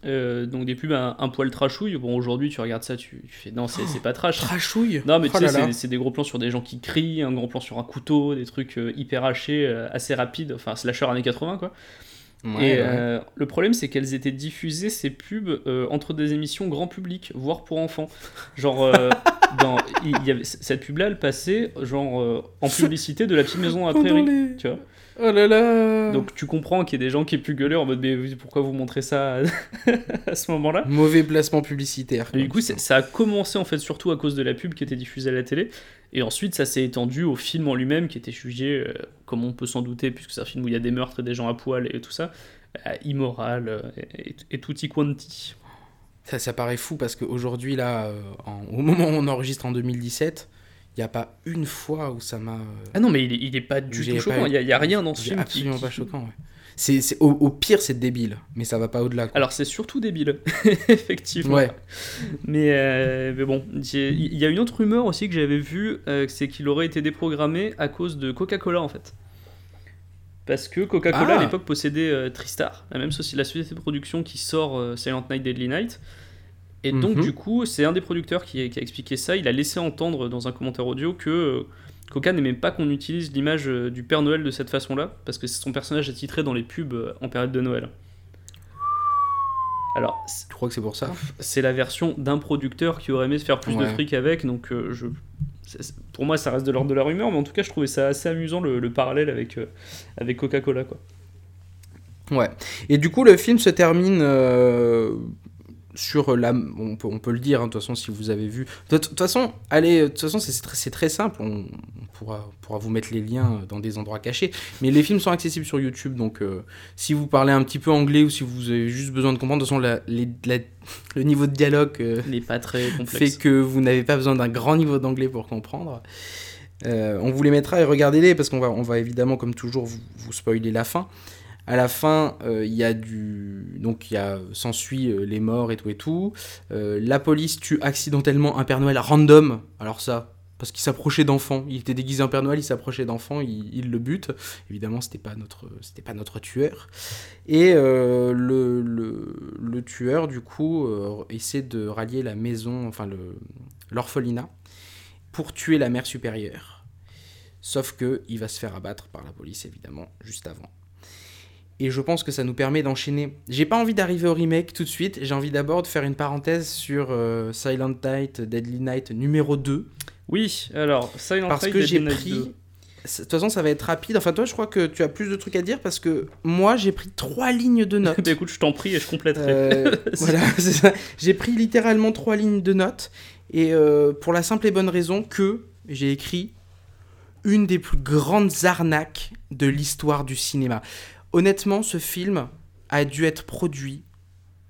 Euh, donc des pubs un, un poil trashouille. Bon, aujourd'hui, tu regardes ça, tu, tu fais non, c'est c'est pas trash. Trashouille Non, mais Oh tu sais, là là. c'est- des gros plans sur des gens qui crient, un gros plan sur un couteau, des trucs euh, hyper hachés, euh, assez rapides, enfin slasher années 80 quoi. Ouais, et ouais. euh, le problème, c'est qu'elles étaient diffusées, ces pubs, euh, entre des émissions grand public, voire pour enfants. Genre, euh, dans, il y avait, cette pub-là, elle passait genre euh, en publicité de la petite maison à Pendant prairie. les- Tu vois Oh là là Donc tu comprends qu'il y a des gens qui pu gueuler en mode mais pourquoi vous montrez ça à, à ce moment-là? Mauvais placement publicitaire. et du coup, c'est- ça a commencé en fait surtout à cause de la pub qui était diffusée à la télé. Et ensuite, ça s'est étendu au film en lui-même qui était jugé, euh, comme on peut s'en douter, puisque c'est un film où il y a des meurtres et des gens à poil et tout ça, euh, immoral euh, et, et, et tutti quanti. Ça, ça paraît fou parce qu'aujourd'hui, là, euh, en- au moment où on enregistre en 2017, il n'y a pas une fois où ça m'a. euh, Ah non, mais il il est pas du tout choquant. Il y, a- rien dans ce film absolument qui- pas choquant, ouais. C'est, au, au pire, c'est débile, mais ça va pas au-delà. Alors c'est surtout débile, effectivement. Ouais. Mais, euh, mais bon, il y a une autre rumeur aussi que j'avais vue, euh, c'est qu'il aurait été déprogrammé à cause de Coca-Cola en fait. Parce que Coca-Cola Ah. à l'époque possédait euh, Tristar, la même société, la société de production qui sort Silent Night, Deadly Night. Et donc Mhm. du coup, c'est un des producteurs qui, qui a expliqué ça. Il a laissé entendre dans un commentaire audio que euh, Coca n'aimait pas qu'on utilise l'image euh, du Père Noël de cette façon-là, parce que son personnage est titré dans les pubs euh, en période de Noël. Alors, Je crois que c'est pour ça? c'est la version d'un producteur qui aurait aimé se faire plus de fric avec, donc euh, je, pour moi ça reste de l'ordre de la rumeur, mais en tout cas je trouvais ça assez amusant le, le parallèle avec, euh, avec Coca-Cola. quoi. Ouais. Et du coup, le film se termine euh, sur la. On peut, on peut le dire, hein, de toute façon, si vous avez vu. De toute façon, allez, de toute façon, c'est très, très simple. On, on pourra, on pourra vous mettre les liens dans des endroits cachés. Mais les films sont accessibles sur YouTube, donc euh, si vous parlez un petit peu anglais ou si vous avez juste besoin de comprendre, de toute façon, la- les- la- le niveau de dialogue. euh, n'est pas très fait que vous n'avez pas besoin d'un grand niveau d'anglais pour comprendre. Euh, on vous les mettra et regardez-les parce qu'on va, on va évidemment, comme toujours, vous, vous spoiler la fin. À la fin, euh, il y a du. Donc, il y a. S'ensuit euh, les morts et tout et tout. Euh, la police tue accidentellement un Père Noël random. Alors, ça. Parce qu'il s'approchait d'enfants. Il était déguisé en Père Noël, il s'approchait d'enfants, il, le bute. Évidemment, c'était pas notre, c'était pas notre tueur. Et le, tueur, du coup, essaie de rallier la maison, enfin l'orphelinat, pour tuer la mère supérieure. Sauf que il va se faire abattre par la police, évidemment, juste avant. Et je pense que ça nous permet d'enchaîner. J'ai pas envie d'arriver au remake tout de suite. J'ai envie d'abord de faire une parenthèse sur euh, Silent Night, Deadly Night numéro 2. Oui, alors Silent Parce Night, que j'ai pris. 2. De toute façon, ça va être rapide. Enfin, toi, je crois que tu as plus de trucs à dire parce que moi, j'ai pris trois lignes de notes. Bah, écoute, je t'en prie et je compléterai. Euh, voilà, c'est ça. J'ai pris littéralement trois lignes de notes. Et euh, pour la simple et bonne raison que j'ai écrit une des plus grandes arnaques de l'histoire du cinéma. Honnêtement, ce film a dû être produit,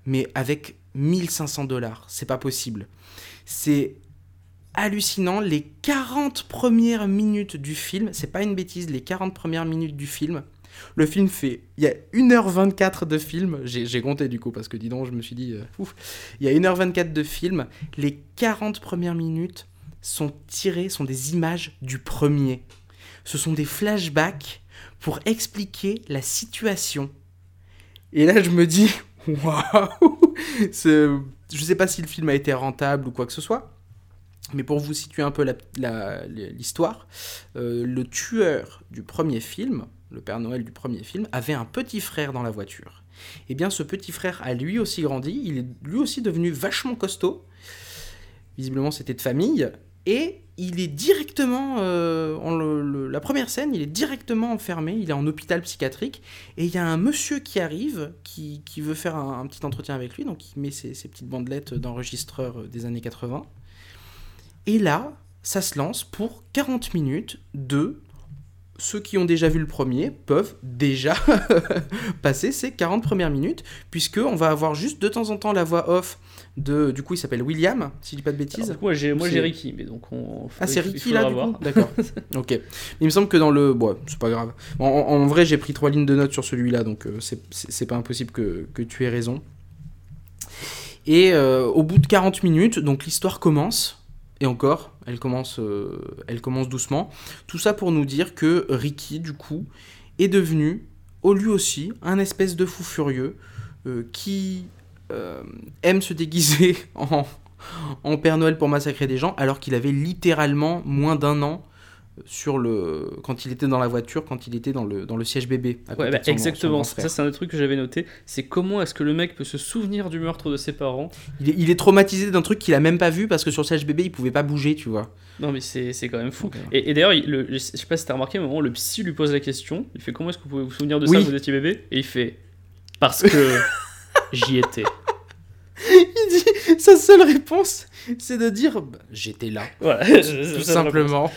mais avec 1500 dollars. C'est pas possible. C'est hallucinant. Les 40 premières minutes du film, c'est pas une bêtise, les 40 premières minutes du film, le film fait. Il y a 1h24 de film. J'ai compté du coup, parce que dis donc, je me suis dit. Euh, ouf. Il y a 1h24 de film. Les 40 premières minutes sont tirées, sont des images du premier. Ce sont des flashbacks pour expliquer la situation. Et là, je me dis. Waouh Je sais pas si le film a été rentable ou quoi que ce soit. Mais pour vous situer un peu l'histoire, euh, le tueur du premier film, le Père Noël du premier film, avait un petit frère dans la voiture. Et eh bien ce petit frère a lui aussi grandi, il est lui aussi devenu vachement costaud. Visiblement c'était de famille. Et il est directement, euh, la première scène, il est directement enfermé, il est en hôpital psychiatrique, et il y a un monsieur qui arrive, qui, veut faire un, petit entretien avec lui, donc il met ses, ses petites bandelettes d'enregistreur des années 80. Et là, ça se lance pour 40 minutes de ceux qui ont déjà vu le premier peuvent déjà passer ces 40 premières minutes, puisque on va avoir juste de temps en temps la voix off de. Du coup, il s'appelle William, si je dis pas de bêtises. moi, j'ai moi j'ai Ricky, mais donc on. Ah, c'est Ricky là, D'accord. ok. Il me semble que dans le. Bon, c'est pas grave. En, vrai, j'ai pris trois lignes de notes sur celui-là, donc euh, c'est pas impossible que, que, tu aies raison. Et euh, au bout de 40 minutes, donc l'histoire commence et encore, elle commence, euh, elle commence doucement. Tout ça pour nous dire que Ricky, du coup, est devenu, au lui aussi, un espèce de fou furieux euh, qui euh, aime se déguiser en Père Noël pour massacrer des gens, alors qu'il avait littéralement moins d'un an sur le quand il était dans la voiture, quand il était dans le, dans le siège bébé. Ouais, bah, exactement. ça, c'est un truc que j'avais noté. C'est comment est-ce que le mec peut se souvenir du meurtre de ses parents il est, traumatisé d'un truc qu'il a même pas vu parce que sur le siège bébé, il pouvait pas bouger, tu vois. Non, mais c'est quand même fou. Et, d'ailleurs, je sais pas si t'as remarqué, à un moment, le psy lui pose la question. Il fait Comment est-ce que vous pouvez vous souvenir de ça, vous étiez bébé? Et il fait Parce que j'y étais. il dit sa seule réponse, c'est de dire bah, J'étais là. Voilà, tout simplement.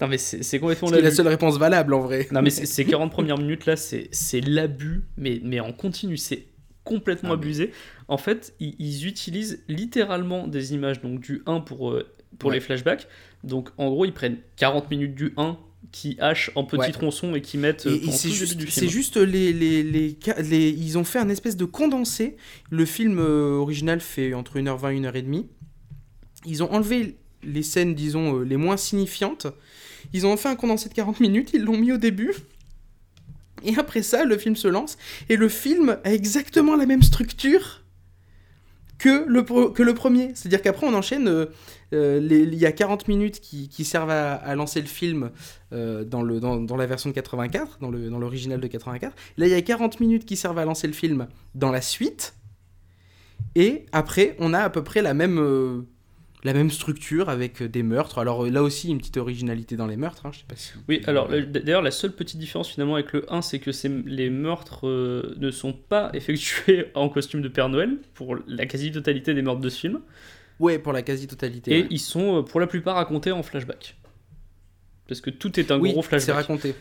Non, mais c'est complètement la seule réponse valable en vrai. Non, mais ces 40 premières minutes là, c'est l'abus, mais, mais en continu, c'est complètement ah, abusé. En fait, ils, utilisent littéralement des images donc du 1 pour, euh, pour les flashbacks. Donc en gros, ils prennent 40 minutes du 1 qui hachent en petits tronçons et qui mettent euh, c'est juste, c'est juste les, les, les, les, ils ont fait un espèce de condensé. Le film euh, original fait entre 1h20 et 1h30 ils ont enlevé les scènes disons les moins signifiantes ils ont fait un condensé de 40 minutes, ils l'ont mis au début. Et après ça, le film se lance. Et le film a exactement la même structure que le, que le premier. C'est-à-dire qu'après, on enchaîne. Euh, euh, il y a 40 minutes qui, servent à, lancer le film euh, dans, le, dans, la version de 84, dans l'original de 84. Là, il y a 40 minutes qui servent à lancer le film dans la suite. Et après, on a à peu près la même la même structure avec euh, des meurtres. Alors euh, là aussi, une petite originalité dans les meurtres. Hein, je sais pas si... Oui, alors d'ailleurs, la seule petite différence finalement avec le 1, c'est que les meurtres euh, ne sont pas effectués en costume de Père Noël pour la quasi-totalité des meurtres de ce film. Ouais, pour la quasi-totalité. Et ils sont pour la plupart racontés en flashback. Parce que tout est un gros flashback. c'est raconté.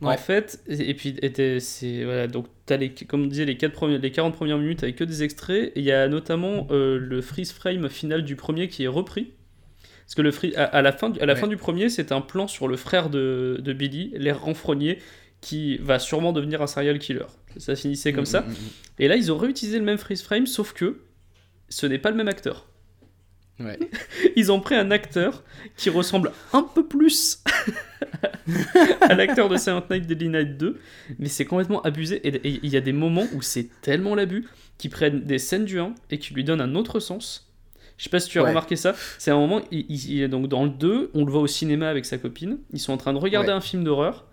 En fait, et, puis c'est voilà, donc as les, comme on disait les, 4 premières, les 40 premières minutes avec que des extraits. il y a notamment euh, le freeze frame final du premier qui est repris. Parce que le free, à, la fin, à la fin du premier, c'est un plan sur le frère de, de Billy, l'air renfrogné, qui va sûrement devenir un serial killer. Ça finissait comme mm, ça. Mm, mm, et là, ils ont réutilisé le même freeze frame, sauf que ce n'est pas le même acteur. Ils ont pris un acteur qui ressemble un peu plus à l'acteur de Silent Night Deadly Night 2, mais c'est complètement abusé. Et il y a des moments où c'est tellement l'abus qu'ils prennent des scènes du 1 et qui lui donnent un autre sens. Je sais pas si tu as remarqué ça. C'est un moment, il, est donc dans le 2, on le voit au cinéma avec sa copine. Ils sont en train de regarder un film d'horreur.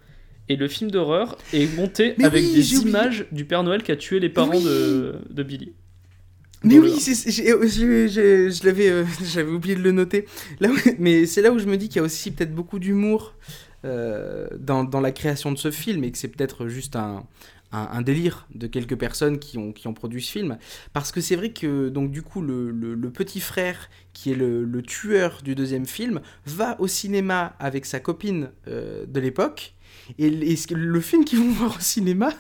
Et le film d'horreur est monté avec des images du Père Noël qui a tué les parents de, de Billy. Mais oui, je l'avais, euh, j'avais oublié de le noter. Là mais c'est là où je me dis qu'il y a aussi peut-être beaucoup d'humour euh, dans, la création de ce film et que c'est peut-être juste un, délire de quelques personnes qui ont, produit ce film. Parce que c'est vrai que donc du coup le, petit frère qui est le, tueur du deuxième film va au cinéma avec sa copine euh, de l'époque et, le film qu'ils vont voir au cinéma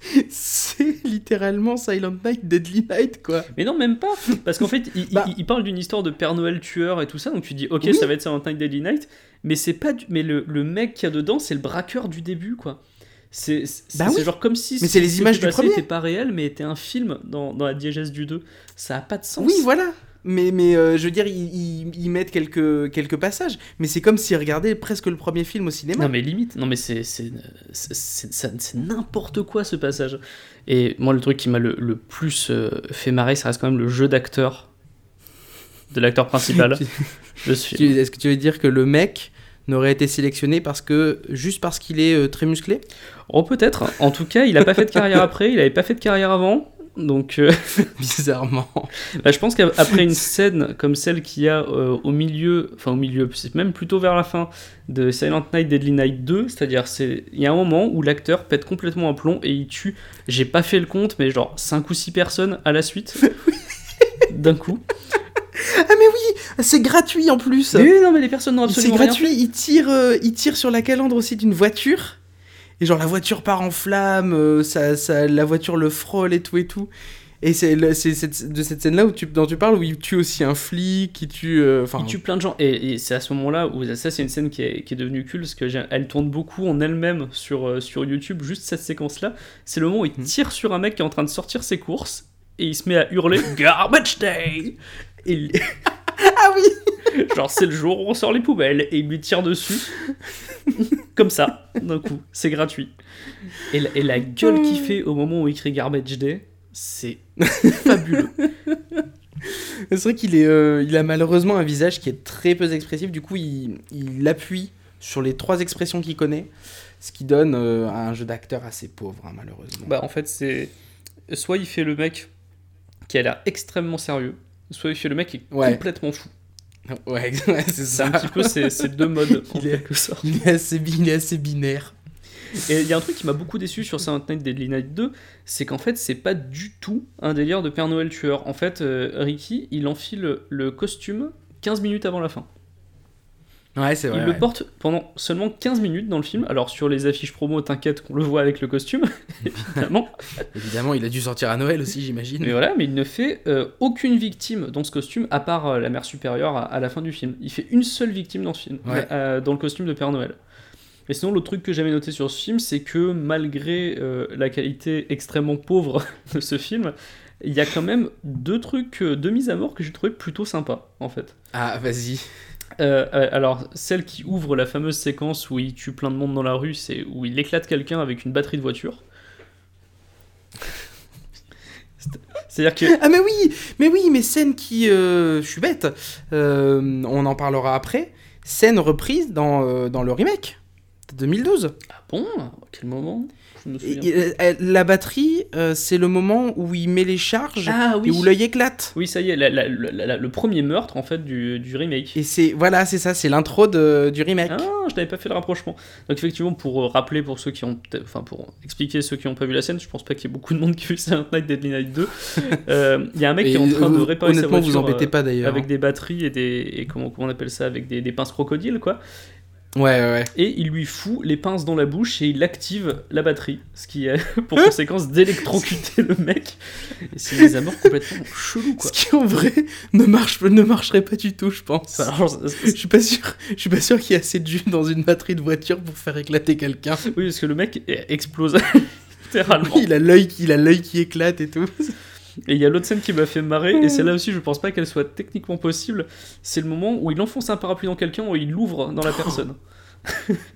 c'est littéralement Silent Night, Deadly Night, quoi. Mais non, même pas. Parce qu'en fait, il, Bah. il- il parle d'une histoire de Père Noël tueur et tout ça. Donc tu dis, ok, Oui. ça va être Silent Night, Deadly Night. Mais c'est pas. du- Mais le, le mec qu'il y a dedans, c'est le braqueur du début, quoi. C'est Bah oui. genre comme si. Mais ce c'est les images du premier. était pas réel, mais était un film dans, dans la diégèse du 2. Ça a pas de sens. Oui, voilà. Mais, mais euh, je veux dire, ils, mettent quelques, quelques passages. Mais c'est comme s'ils regardaient presque le premier film au cinéma. Non mais limite, non mais c'est n'importe quoi ce passage. Et moi le truc qui m'a le, le plus euh, fait marrer, ça reste quand même le jeu d'acteur de l'acteur principal de ce film. Tu- Est-ce que tu veux dire que le mec n'aurait été sélectionné parce que juste parce qu'il est euh, très musclé? Oh peut-être. En tout cas, il a pas fait de carrière après, il avait pas fait de carrière avant. Donc euh, Bizarrement. bah, je pense qu'après une scène comme celle qu'il y a euh, au milieu, enfin au milieu, c'est même plutôt vers la fin de Silent Night Deadly Night 2, c'est-à-dire c'est il y a un moment où l'acteur pète complètement un plomb et il tue, j'ai pas fait le compte mais genre 5 ou 6 personnes à la suite d'un coup. Ah mais oui, c'est gratuit en plus. Mais oui, non mais les personnes n'ont C'est absolument rien gratuit, il tire, euh, il tire sur la calandre aussi d'une voiture. Et genre la voiture part en flammes, euh, ça, ça, la voiture le frôle et tout et tout. Et c'est de cette scène-là où tu, dont tu parles où il tue aussi un flic, qui tue... euh, Il tue plein de gens. Et, et c'est à ce moment-là où ça, c'est une scène qui est, qui est devenue culte parce qu'elle tourne beaucoup en elle-même sur, euh, sur YouTube. Juste cette séquence-là, c'est le moment où il Mhm. tire sur un mec qui est en train de sortir ses courses et il se met à hurler Garbage Day et Ah oui Genre, c'est le jour où on sort les poubelles et il lui tire dessus. Comme ça, d'un coup. C'est gratuit. Et la, et la gueule qu'il fait au moment où il crie Garbage Day, c'est fabuleux. C'est vrai qu'il est, euh, il a malheureusement un visage qui est très peu expressif. Du coup, il, il appuie sur les trois expressions qu'il connaît, ce qui donne euh, un jeu d'acteur assez pauvre, hein, malheureusement. Bah en fait c'est soit il fait le mec qui a l'air extrêmement sérieux, soit il fait le mec est Ouais. complètement fou. Ouais, ouais, c'est C'est ça. un petit peu ces, ces deux modes en Il est- quelque sorte. Il est assez, bi- il est assez binaire. Et il y a un truc qui m'a beaucoup déçu sur Silent Night Deadly Night 2, c'est qu'en fait c'est pas du tout un délire de Père Noël tueur. En fait euh, Ricky il enfile le costume 15 minutes avant la fin. Ouais, c'est vrai. il le porte pendant seulement 15 minutes dans le film. Alors sur les affiches promo, t'inquiète qu'on le voit avec le costume, évidemment. Évidemment, il a dû sortir à Noël aussi, j'imagine. Mais voilà, mais il ne fait euh, aucune victime dans ce costume, à part euh, la mère supérieure à, à la fin du film. Il fait une seule victime dans, ce film, Ouais. euh, dans le costume de Père Noël. Et sinon, l'autre truc que j'avais noté sur ce film, c'est que malgré euh, la qualité extrêmement pauvre de ce film, il y a quand même deux trucs euh, de mise à mort que j'ai trouvé plutôt sympas, en fait. Ah, vas-y. Euh, euh, alors, celle qui ouvre la fameuse séquence où il tue plein de monde dans la rue, c'est où il éclate quelqu'un avec une batterie de voiture. C'est-à-dire que Ah mais oui, mais oui, mais scène qui, euh, je suis bête. Euh, on en parlera après. Scène reprise dans, dans le remake de 2012. Ah bon? À quel moment? Je me Et- souviens. et, euh, la batterie, euh, c'est le moment où il met les charges Ah oui et où l'œil éclate. Oui, ça y est, la- la- la- la- le premier meurtre en fait du, du remake. Et c'est voilà, c'est ça, c'est l'intro de- du remake. Ah, je n'avais pas fait le rapprochement. Donc effectivement, pour euh, rappeler pour ceux qui ont, enfin pour expliquer ceux qui n'ont pas vu la scène, je pense pas qu'il y ait beaucoup de monde qui a vu Silent Night Deadly Night 2. Euh, Il y a un mec qui est en train de euh, réparer sa voiture. vous embêtez pas d'ailleurs. avec des batteries et des et comment, comment on appelle ça avec des, des pinces crocodiles quoi Ouais, ouais, ouais. et il lui fout les pinces dans la bouche et il active la batterie ce qui a pour conséquence d'électrocuter le mec et c'est des amours complètement chelou quoi Ce qui en vrai ne marche ne marcherait pas du tout, je pense. Alors, Je suis pas sûr, je suis pas sûr qu'il y ait assez de jus dans une batterie de voiture pour faire éclater quelqu'un. oui parce que le mec explose littéralement Il a l'œil, qui- il a l'œil qui éclate et tout. Et il y a l'autre scène qui m'a fait marrer, et celle-là aussi, je pense pas qu'elle soit techniquement possible. C'est le moment où il enfonce un parapluie dans quelqu'un, où il l'ouvre dans la personne.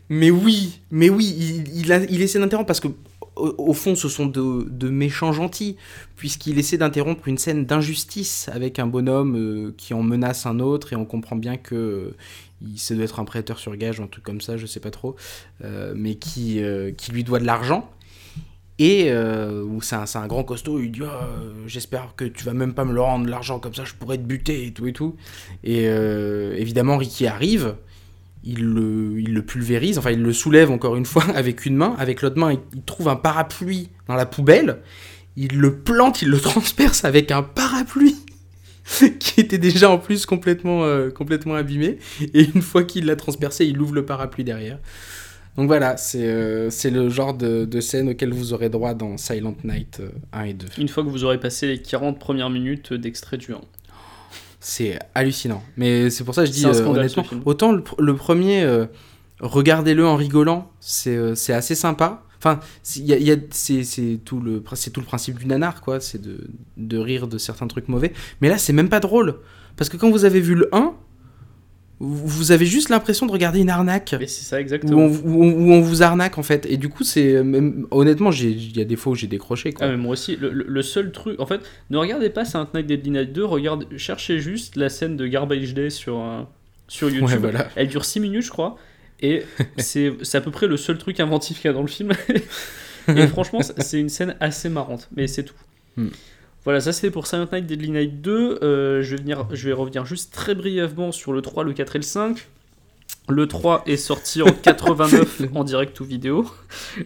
Mais oui, mais oui, il, il, a- il essaie d'interrompre parce que au, au fond, ce sont de, de méchants gentils, puisqu'il essaie d'interrompre une scène d'injustice avec un bonhomme euh, qui en menace un autre, et on comprend bien que euh, il ça doit être un prêteur sur gage un truc comme ça, je sais pas trop, euh, mais qui, qui lui doit de l'argent. Et euh, où c'est un, grand costaud, il dit Ah, J'espère que tu vas même pas me le rendre l'argent, comme ça je pourrais te buter et tout et tout. Et euh, évidemment, Ricky arrive, il le, pulvérise, enfin il le soulève encore une fois avec une main, avec l'autre main il, trouve un parapluie dans la poubelle, il le plante, il le transperce avec un parapluie qui était déjà en plus euh, complètement abîmé, et une fois qu'il l'a transpercé, il ouvre le parapluie derrière. Donc voilà, c'est euh, c'est le genre de, de scène auquel vous aurez droit dans Silent Night euh, 1 et 2. Une fois que vous aurez passé les 40 premières minutes d'extrait du 1. C'est hallucinant. Mais c'est pour ça que je dis euh, honnêtement, autant le, pr- le premier, euh, regardez-le en rigolant, c'est euh, assez sympa. Enfin, y a- y a- c'est tout, le tout le principe du nanar, quoi. C'est de, de rire de certains trucs mauvais. Mais là, c'est même pas drôle. Parce que quand vous avez vu le 1, vous avez juste l'impression de regarder une arnaque. Et c'est ça Où exactement. on, où on- où on vous arnaque en fait. Et du coup, c'est. Honnêtement, il y a des fois où j'ai décroché. Quoi. Ah mais moi aussi, le, seul truc, en fait, ne regardez pas Silent Night Deadly Night 2, regardez, cherchez juste la scène de Garbage Day sur, euh, sur YouTube. Ouais, voilà. Elle dure 6 minutes, je crois, et c'est à peu près le seul truc inventif qu'il y a dans le film. et franchement, c'est- c'est une scène assez marrante, mais c'est tout. Hmm. Voilà, ça c'était pour Silent Night Deadly Night 2. Euh, je, vais venir, je vais revenir juste très brièvement sur le 3, le 4 et le 5. Le 3 est sorti en 89 en direct ou vidéo.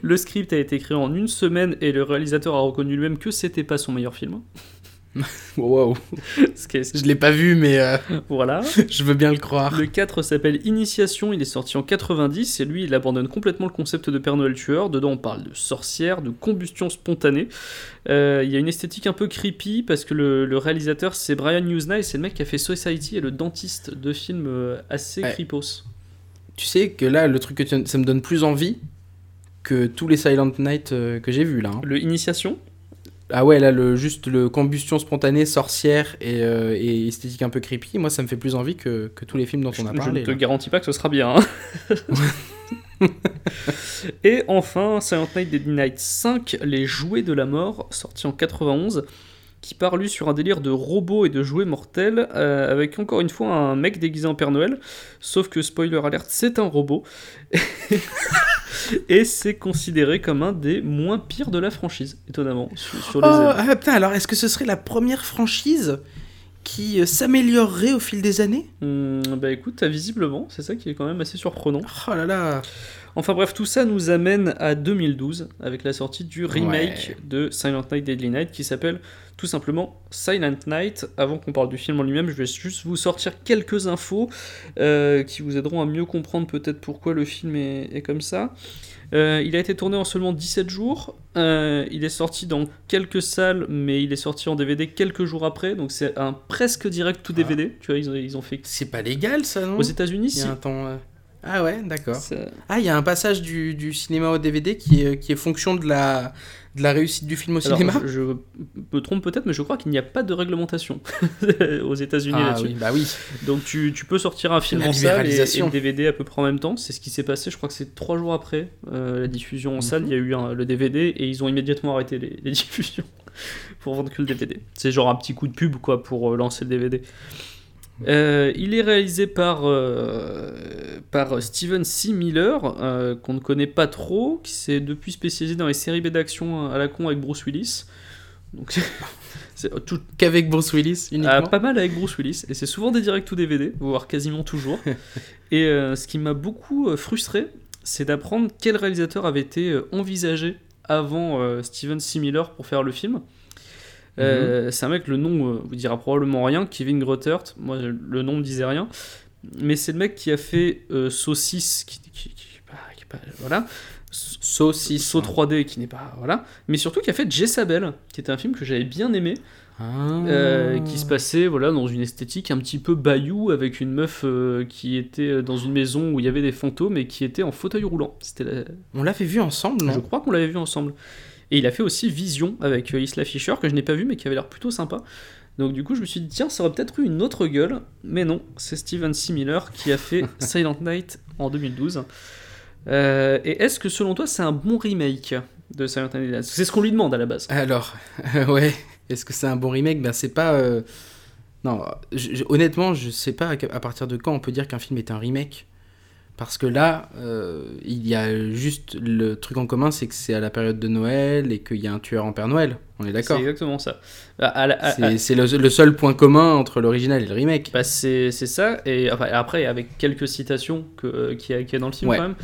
Le script a été créé en une semaine et le réalisateur a reconnu lui-même que c'était pas son meilleur film. Wow. Je l'ai pas vu, mais euh, Voilà. je veux bien le croire. Le 4 s'appelle Initiation, il est sorti en 90 et lui il abandonne complètement le concept de Père Noël tueur. Dedans on parle de sorcière, de combustion spontanée. Euh, Il y a une esthétique un peu creepy parce que le, le réalisateur c'est Brian Newsnight, c'est le mec qui a fait Society et le dentiste de films euh, assez Ouais. creepos. Tu sais que là, le truc que tu... ça me donne plus envie que tous les Silent Night que j'ai vus là. hein. Le Initiation, Ah ouais, là, le, juste le combustion spontanée, sorcière et, euh, et esthétique un peu creepy, moi ça me fait plus envie que, que tous les films dont je, on a je parlé. ne te garantis pas que ce sera bien. hein. et enfin, Silent Night Deadly Night 5, Les Jouets de la Mort, sorti en 91, qui parle sur un délire de robots et de jouets mortels, euh, avec encore une fois un mec déguisé en Père Noël, sauf que, spoiler alert, c'est un robot. et c'est considéré comme un des moins pires de la franchise, étonnamment, sur, sur les Oh, ah, putain, alors est-ce que ce serait la première franchise qui euh, s'améliorerait au fil des années Hmm, bah écoute, visiblement, c'est ça qui est quand même assez surprenant. Oh là là Enfin bref, tout ça nous amène à 2012 avec la sortie du remake Ouais. de Silent Night Deadly Night qui s'appelle tout simplement Silent Night. Avant qu'on parle du film en lui-même, je vais juste vous sortir quelques infos euh, qui vous aideront à mieux comprendre peut-être pourquoi le film est, est comme ça. Euh, il a été tourné en seulement 17 jours. Euh, il est sorti dans quelques salles, mais il est sorti en DVD quelques jours après. Donc c'est un presque direct tout DVD. Tu vois, ils ont, ils ont fait C'est pas légal ça, non? Aux États-Unis. Il y a si. un temps. euh, Ah ouais, d'accord. Ah, il y a un passage du, du cinéma au DVD qui est, qui est fonction de la, de la réussite du film au cinéma je, je me trompe peut-être, mais je crois qu'il n'y a pas de réglementation aux États-Unis Ah là-dessus. oui, bah oui. Donc tu, tu peux sortir un film La en salle et, et le DVD à peu près en même temps. C'est ce qui s'est passé, je crois que c'est trois jours après euh, la diffusion en Mhm. salle. Il y a eu un- le DVD et ils ont immédiatement arrêté les, les diffusions pour vendre que le DVD. C'est genre un petit coup de pub quoi pour euh, lancer le DVD. Euh, il est réalisé par, euh, par Steven C. Miller, euh, qu'on ne connaît pas trop, qui s'est depuis spécialisé dans les séries B d'action à la con avec Bruce Willis. Donc, c'est tout, Qu'avec Bruce Willis uniquement. ah, pas mal avec Bruce Willis, et c'est souvent des directs ou DVD, voire quasiment toujours. et ce qui m'a beaucoup frustré, c'est d'apprendre quel réalisateur avait été envisagé avant Steven C. Miller pour faire le film. Euh, C'est un mec, le nom euh, vous dira probablement rien, Kevin Grottert, moi le nom me disait rien, mais c'est le mec qui a fait euh, Saucisse, qui, qui, qui- pas- qui pas- voilà, Saucisse. Saut 3D qui n'est pas voilà, mais surtout qui a fait Jezabel, qui était un film que j'avais bien aimé, Ah. euh, qui se passait voilà dans une esthétique un petit peu bayou avec une meuf euh, qui était dans une maison où il y avait des fantômes et qui était en fauteuil roulant. C'était la- On l'avait vu ensemble, non? Je crois qu'on l'avait vu ensemble. Et il a fait aussi Vision avec euh, Isla Fisher que je n'ai pas vu mais qui avait l'air plutôt sympa. Donc du coup je me suis dit tiens ça aurait peut-être eu une autre gueule, mais non c'est Steven C. Miller qui a fait Silent Night en 2012. Euh, et est-ce que selon toi c'est un bon remake de Silent Night? C'est ce qu'on lui demande à la base. Alors, ouais, est-ce que c'est un bon remake? Ben c'est pas... euh, Non, je- je- honnêtement, je sais pas à, à partir de quand on peut dire qu'un film est un remake. Parce que là, euh, il y a juste le truc en commun, c'est que c'est à la période de Noël et qu'il y a un tueur en Père Noël. On est C'est d'accord exactement ça. À- C'est c'est le, le seul point commun entre l'original et le remake. Bah, c'est c'est ça, et enfin, après, avec quelques citations que, euh, qu'il y, a- qu'il y a dans le film Ouais. quand même.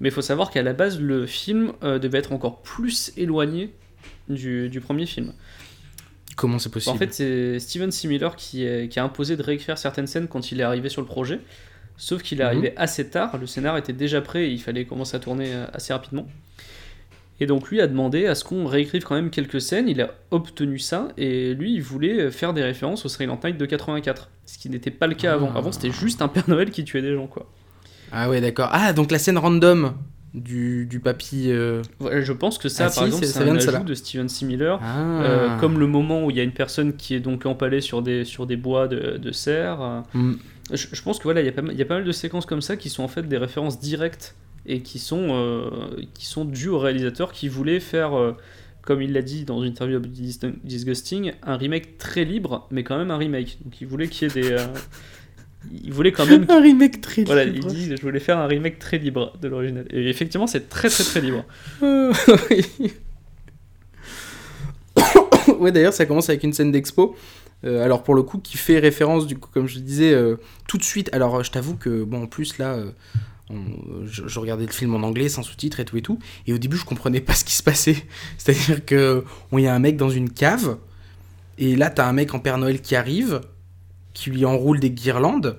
Mais il faut savoir qu'à la base, le film euh, devait être encore plus éloigné du, du premier film. Comment c'est possible? En fait, c'est Steven qui, est- qui a imposé de réécrire certaines scènes quand il est arrivé sur le projet. Sauf qu'il est Mhm. arrivé assez tard, le scénar était déjà prêt et il fallait commencer à tourner euh, assez rapidement. Et donc lui a demandé à ce qu'on réécrive quand même quelques scènes, il a obtenu ça, et lui il voulait faire des références au Silent Night de 84, ce qui n'était pas le cas avant. Ah. Avant c'était juste un Père Noël qui tuait des gens quoi. Ah ouais, d'accord. Ah, donc la scène random du, du papy. euh, je pense que ça Ah par si, exemple c'est- c'est ça vient un de ajout là. de Steven. Miller, Ah. euh, comme le moment où il y a une personne qui est donc empalée sur des, sur des bois de, de serre. euh, Hmm. Je, je pense que voilà, il y, a pas mal- il y a pas mal de séquences comme ça qui sont en fait des références directes et qui sont, euh, qui sont dues au réalisateur qui voulait faire, euh, comme il l'a dit dans une interview à Dis- Disgusting, un remake très libre, mais quand même un remake. Donc il voulait qu'il y ait des. euh, il voulait quand même. Un remake très Voilà, il libre. dit je voulais faire un remake très libre de l'original. Et effectivement, c'est très très très libre. Oui. ouais, d'ailleurs, ça commence avec une scène d'expo. Euh, alors, pour le coup, qui fait référence, du coup, comme je disais, euh, tout de suite. Alors, je t'avoue que, bon, en plus, là, euh, je, je regardais le film en anglais, sans sous-titres et tout et tout. Et au début, je comprenais pas ce qui se passait. C'est-à-dire que, on y a un mec dans une cave. Et là, t'as un mec en Père Noël qui arrive, qui lui enroule des guirlandes,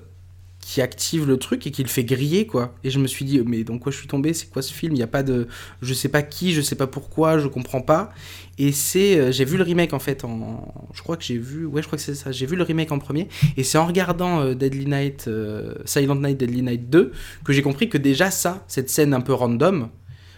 qui active le truc et qui le fait griller, quoi. Et je me suis dit, mais dans quoi je suis tombé? C'est quoi ce film? Il n'y a pas de. Je sais pas qui, je sais pas pourquoi, je comprends pas. Et c'est. euh, j'ai vu le remake en fait en. Je crois que j'ai vu. Ouais, je crois que c'est ça. J'ai vu le remake en premier. Et c'est en regardant euh, Deadly Night. euh, Silent Night, Deadly Night 2 que j'ai compris que déjà ça, cette scène un peu random.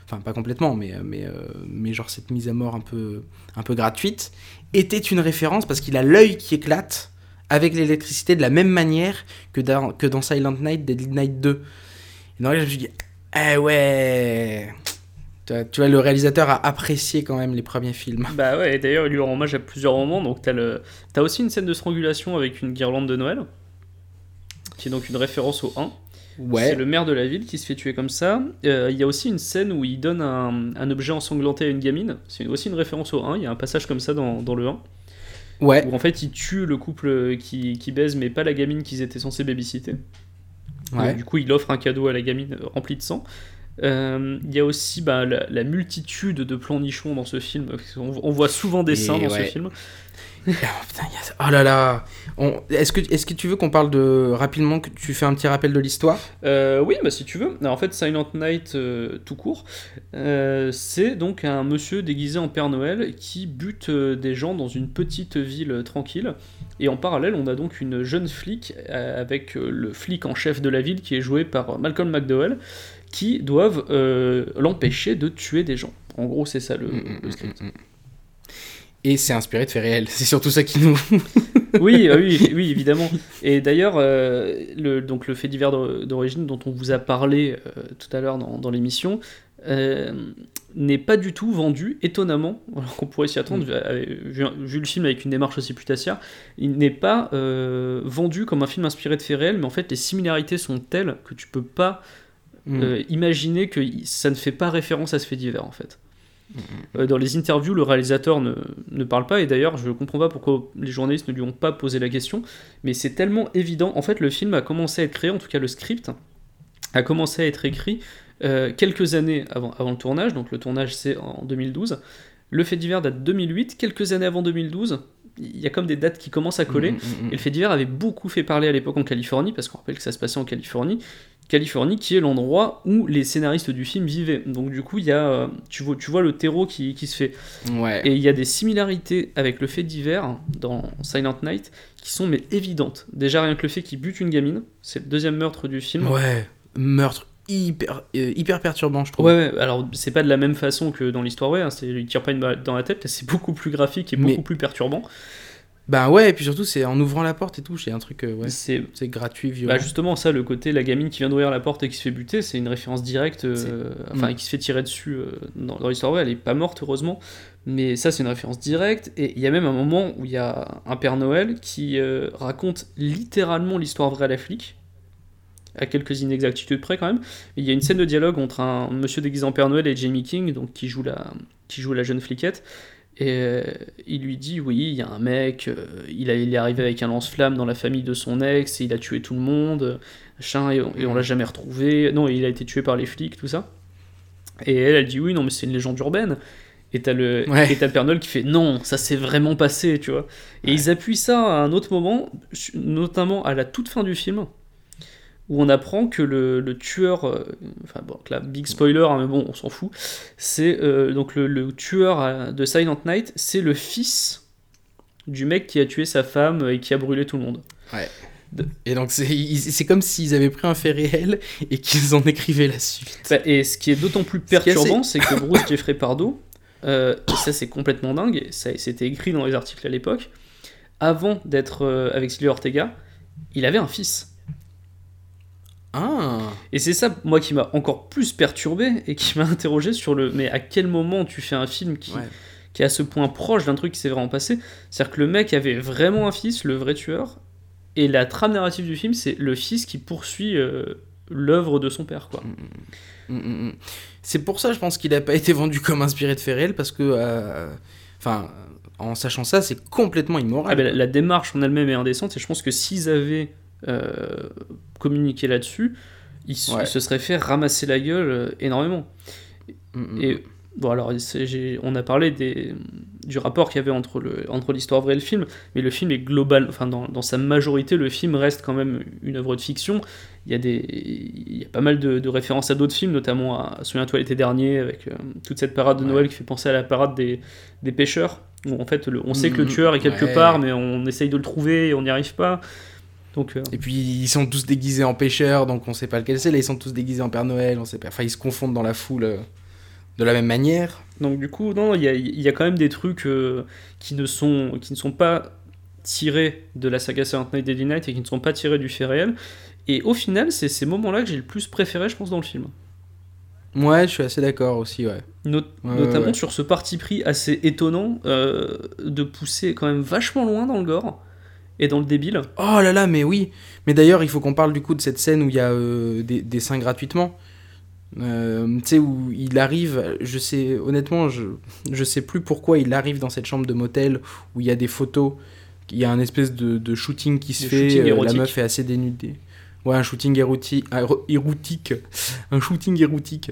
Enfin, pas complètement, mais, mais, mais genre cette mise à mort un peu, un peu gratuite, était une référence parce qu'il a l'œil qui éclate avec l'électricité de la même manière que dans, que dans Silent Night, Deadly Night 2. Et donc là, je me suis dit, eh ouais tu vois, le réalisateur a apprécié quand même les premiers films. Bah ouais, et d'ailleurs, il lui rend hommage à plusieurs moments. Donc, t'as, le... t'as aussi une scène de strangulation avec une guirlande de Noël, qui est donc une référence au 1. C'est Ouais. le maire de la ville qui se fait tuer comme ça. Euh, Il y a aussi une scène où il donne un, un objet ensanglanté à une gamine. C'est aussi une référence au 1. Il y a un passage comme ça dans, dans le 1. Ouais. Où en fait, il tue le couple qui, qui baise, mais pas la gamine qu'ils étaient censés babysitter. Ouais. Donc, du coup, il offre un cadeau à la gamine euh, rempli de sang. Euh, Il y a aussi bah, la, la multitude de plans nichons dans ce film. On, on voit souvent des seins dans ouais. ce film. Oh, putain, a- oh là là On- Est-ce que, est que tu veux qu'on parle de rapidement, que tu fais un petit rappel de l'histoire? Euh, oui, bah si tu veux. Alors, en fait, Silent Night euh, tout court, euh, c'est donc un monsieur déguisé en Père Noël qui bute des gens dans une petite ville tranquille. Et en parallèle, on a donc une jeune flic avec le flic en chef de la ville qui est joué par Malcolm McDowell qui doivent euh, l'empêcher de tuer des gens. En gros, c'est ça le, Mm, le script. Et c'est inspiré de faits réels. C'est surtout ça qui nous. oui, euh, oui, oui, évidemment. Et d'ailleurs, euh, le, donc le fait divers d'or- d'origine dont on vous a parlé euh, tout à l'heure dans, dans l'émission euh, n'est pas du tout vendu, étonnamment, alors qu'on pourrait s'y attendre, vu, vu le film avec une démarche aussi putassière, il n'est pas vendu comme un film inspiré de faits réels, mais en fait les similarités sont telles que tu peux pas Mm. euh, imaginer que ça ne fait pas référence à ce fait divers en fait. Mm, Euh, dans les interviews, le réalisateur ne, ne parle pas, et d'ailleurs, je ne comprends pas pourquoi les journalistes ne lui ont pas posé la question, mais c'est tellement évident. En fait, le film a commencé à être créé, en tout cas le script, a commencé à être écrit euh, quelques années avant, avant le tournage, donc le tournage c'est en 2012. Le fait divers date de 2008, quelques années avant 2012, il y a comme des dates qui commencent à coller. Mm, mm, mm, Et le fait divers avait beaucoup fait parler à l'époque en Californie, parce qu'on rappelle que ça se passait en Californie. Californie qui est l'endroit où les scénaristes du film vivaient. Donc du coup, il y a, euh, tu, vois, tu vois le terreau qui, qui se fait. Ouais. Et il y a des similarités avec le fait divers dans Silent Night qui sont mais évidentes. Déjà rien que le fait qu'il bute une gamine, c'est le deuxième meurtre du film. Ouais. Meurtre hyper, euh, hyper perturbant, je trouve. Ouais, ouais, alors c'est pas de la même façon que dans l'histoire vraie, hein, c'est- il tire pas une balle dans la tête, c'est beaucoup plus graphique et Mais- beaucoup plus perturbant. Bah ouais, et puis surtout, c'est en ouvrant la porte et tout, c'est un truc, euh, ouais. C'est gratuit, violent. Bah justement ça, le côté la gamine qui vient d'ouvrir la porte et qui se fait buter, c'est une référence directe, euh, enfin Mm. qui se fait tirer dessus dans, dans l'histoire vraie, elle est pas morte heureusement, mais ça c'est une référence directe, et il y a même un moment où il y a un Père Noël qui euh, raconte littéralement l'histoire vraie à la flic, à quelques inexactitudes près quand même, il y a une scène de dialogue entre un monsieur déguisé en Père Noël et Jamie King, donc qui joue la, qui joue la jeune fliquette, et euh, il lui dit oui, il y a un mec, euh, il, a- il est arrivé avec un lance-flamme dans la famille de son ex, et il a tué tout le monde, machin, et, on- on l'a jamais retrouvé. Non, il a été tué par les flics, tout ça. Et elle, elle dit oui, non, mais c'est une légende urbaine. Et t'as le, Ouais. et t'as le Père Noël qui fait non, ça s'est vraiment passé, tu vois. Et ils appuient ça à un autre moment, notamment à la toute fin du film, où on apprend que le, le tueur, euh, enfin bon, là, big spoiler, hein, mais bon, on s'en fout, c'est euh, donc le, le tueur euh, de Silent Night, c'est le fils du mec qui a tué sa femme et qui a brûlé tout le monde. Ouais. Et donc c'est comme s'ils avaient pris un fait réel et qu'ils en écrivaient la suite. Bah, et ce qui est d'autant plus assez- perturbant, c'est que Bruce Jeffrey Pardo, euh, et ça c'est complètement dingue, c'était écrit dans les articles à l'époque, avant d'être avec Silvio Ortega, il avait un fils. Ah Et c'est ça, moi, qui m'a encore plus perturbé et qui m'a interrogé sur le. Mais à quel moment tu fais un film qui, Ouais. qui est à ce point proche d'un truc qui s'est vraiment passé? C'est-à-dire que le mec avait vraiment un fils, le vrai tueur, et la trame narrative du film, c'est le fils qui poursuit euh, l'œuvre de son père, quoi. Mm, mm, mm. C'est pour ça, je pense qu'il n'a pas été vendu comme inspiré de fait réel parce que, euh, enfin, en sachant ça, c'est complètement immoral. Ah ben, la, la démarche en elle-même est indécente, et je pense que s'ils avaient euh, communiqué là-dessus, ils, se- Ouais. ils se seraient fait ramasser la gueule euh, énormément. Mm, mm. Et bon, alors, on a parlé des, du rapport qu'il y avait entre, le, entre l'histoire vraie et le film, mais le film est global, enfin, dans, dans sa majorité, le film reste quand même une œuvre de fiction. Il y a, des, il y a pas mal de, de références à d'autres films, notamment à Souviens-toi l'été dernier, avec euh, toute cette parade de Ouais. Noël qui fait penser à la parade des, des pêcheurs, où en fait, le- on sait que le tueur est quelque Ouais. part, mais on essaye de le trouver et on n'y arrive pas. Donc, euh, Et puis ils sont tous déguisés en pêcheurs, donc on sait pas lequel c'est. Là, ils sont tous déguisés en Père Noël, on sait pas. Enfin, ils se confondent dans la foule euh, de la même manière. Donc du coup, non, il y a, il y a quand même des trucs euh, qui, ne sont, qui ne sont pas tirés de la saga Silent Night Deadly Night et qui ne sont pas tirés du fait réel. Et au final, c'est ces moments-là que j'ai le plus préféré, je pense, dans le film. Ouais, je suis assez d'accord aussi, ouais. Not- Ouais, notamment ouais. sur ce parti pris assez étonnant euh, de pousser quand même vachement loin dans le gore et dans le débile. Oh là là, mais oui. Mais d'ailleurs, il faut qu'on parle du coup de cette scène où il y a euh, des, des seins gratuitement. Euh, tu sais, où il arrive, je sais, honnêtement, je, je sais plus pourquoi il arrive dans cette chambre de motel où il y a des photos, il y a un espèce de, de shooting qui se fait, euh, la meuf est assez dénudée. Ouais, un shooting érotique, un shooting érotique,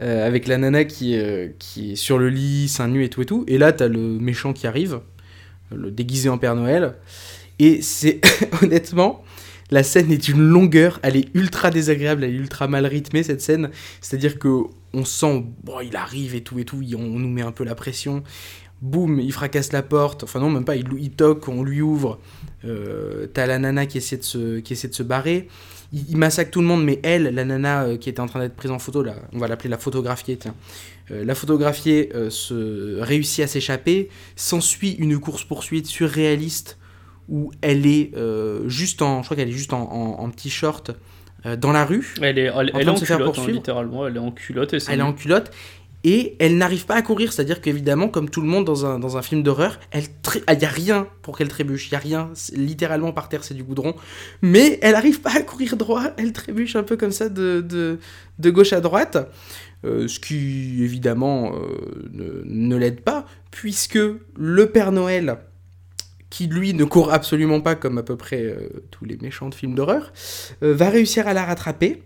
euh, avec la nana qui, qui est sur le lit, seins nus et tout et tout. Et là, t'as le méchant qui arrive, le déguisé en Père Noël. Et c'est honnêtement, la scène est d'une longueur, elle est ultra désagréable, elle est ultra mal rythmée cette scène. C'est-à-dire que on sent, bon, il arrive et tout et tout, on nous met un peu la pression. Boum, il fracasse la porte. Enfin non, même pas, il, toque, on lui ouvre. Euh, T'as la nana qui essaie de se, qui essaie de se barrer. Il, massacre tout le monde, mais elle, la nana euh, qui était en train d'être prise en photo, là, on va l'appeler la photographiée, tiens. Euh, la photographiée se réussit à s'échapper. S'ensuit une course-poursuite surréaliste où elle est euh, juste en, je crois qu'elle est juste en, en- en petit short euh, dans la rue. Elle est, elle, En elle est en culotte, hein, littéralement. Elle est en culotte et Elle est en culotte. Et elle n'arrive pas à courir, c'est-à-dire qu'évidemment, comme tout le monde dans un, dans un film d'horreur, elle il n'y a rien pour qu'elle trébuche, il n'y a rien, littéralement par terre c'est du goudron, mais elle n'arrive pas à courir droit, elle trébuche un peu comme ça de, de, de gauche à droite, euh, ce qui évidemment euh, ne, ne l'aide pas, puisque le Père Noël, qui lui ne court absolument pas comme à peu près euh, tous les méchants de films d'horreur, euh, va réussir à la rattraper.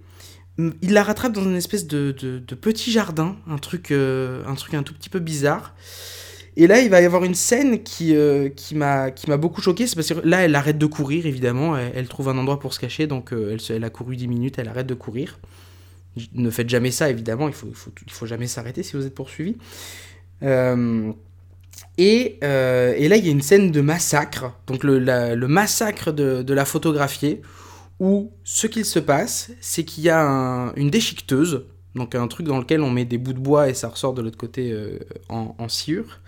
Mm, Il la rattrape dans une espèce de, petit jardin, un truc, euh, un truc un tout petit peu bizarre. Et là, il va y avoir une scène qui, qui m'a beaucoup choqué. C'est parce que là, elle arrête de courir, évidemment. Elle, trouve un endroit pour se cacher. Donc, elle, a couru 10 minutes, elle arrête de courir. Ne faites jamais ça, évidemment. Il faut, il faut, il faut jamais s'arrêter si vous êtes poursuivi. Euh, et, euh, et là, il y a une scène de massacre. Donc, le, le massacre de, de la photographiée où ce qu'il se passe, c'est qu'il y a un- une déchiqueteuse, donc un truc dans lequel on met des bouts de bois et ça ressort de l'autre côté euh, en, en sciure,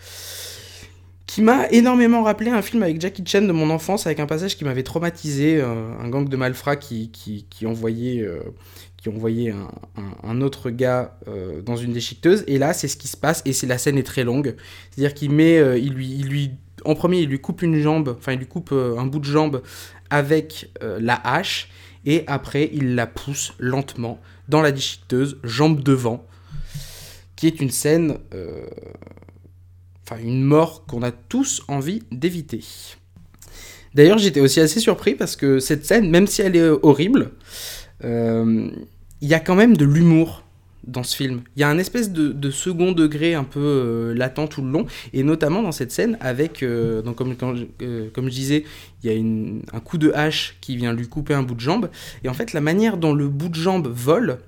qui m'a énormément rappelé un film avec Jackie Chan de mon enfance, avec un passage qui m'avait traumatisé, euh, un gang de malfrats qui, qui, qui envoyait, qui envoyait un, autre gars euh, dans une déchiqueteuse, et là c'est ce qui se passe, et la scène est très longue, c'est-à-dire qu'il met, euh, il lui, il lui, en premier il lui coupe une jambe, enfin il lui coupe euh, un bout de jambe avec la hache et après il la pousse lentement dans la déchiqueteuse, jambe devant, qui est une scène, enfin une mort qu'on a tous envie d'éviter. D'ailleurs j'étais aussi assez surpris parce que cette scène, même si elle est horrible, il y a quand même de l'humour dans ce film. Il y a un espèce de, de second degré un peu euh, latent tout le long, et notamment dans cette scène avec, euh, donc comme, euh, comme je disais, il y a un coup de hache qui vient lui couper un bout de jambe, et en fait la manière dont le bout de jambe vole,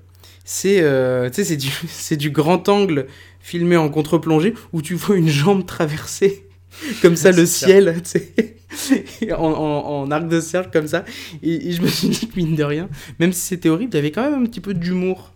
c'est c'est du, du grand angle filmé en contre-plongée où tu vois une jambe traverser comme ça le ciel, tu sais, en, en- en arc de cercle comme ça. Et, et je me suis dit que mine de rien, même si c'était horrible, il y avait quand même un petit peu d'humour.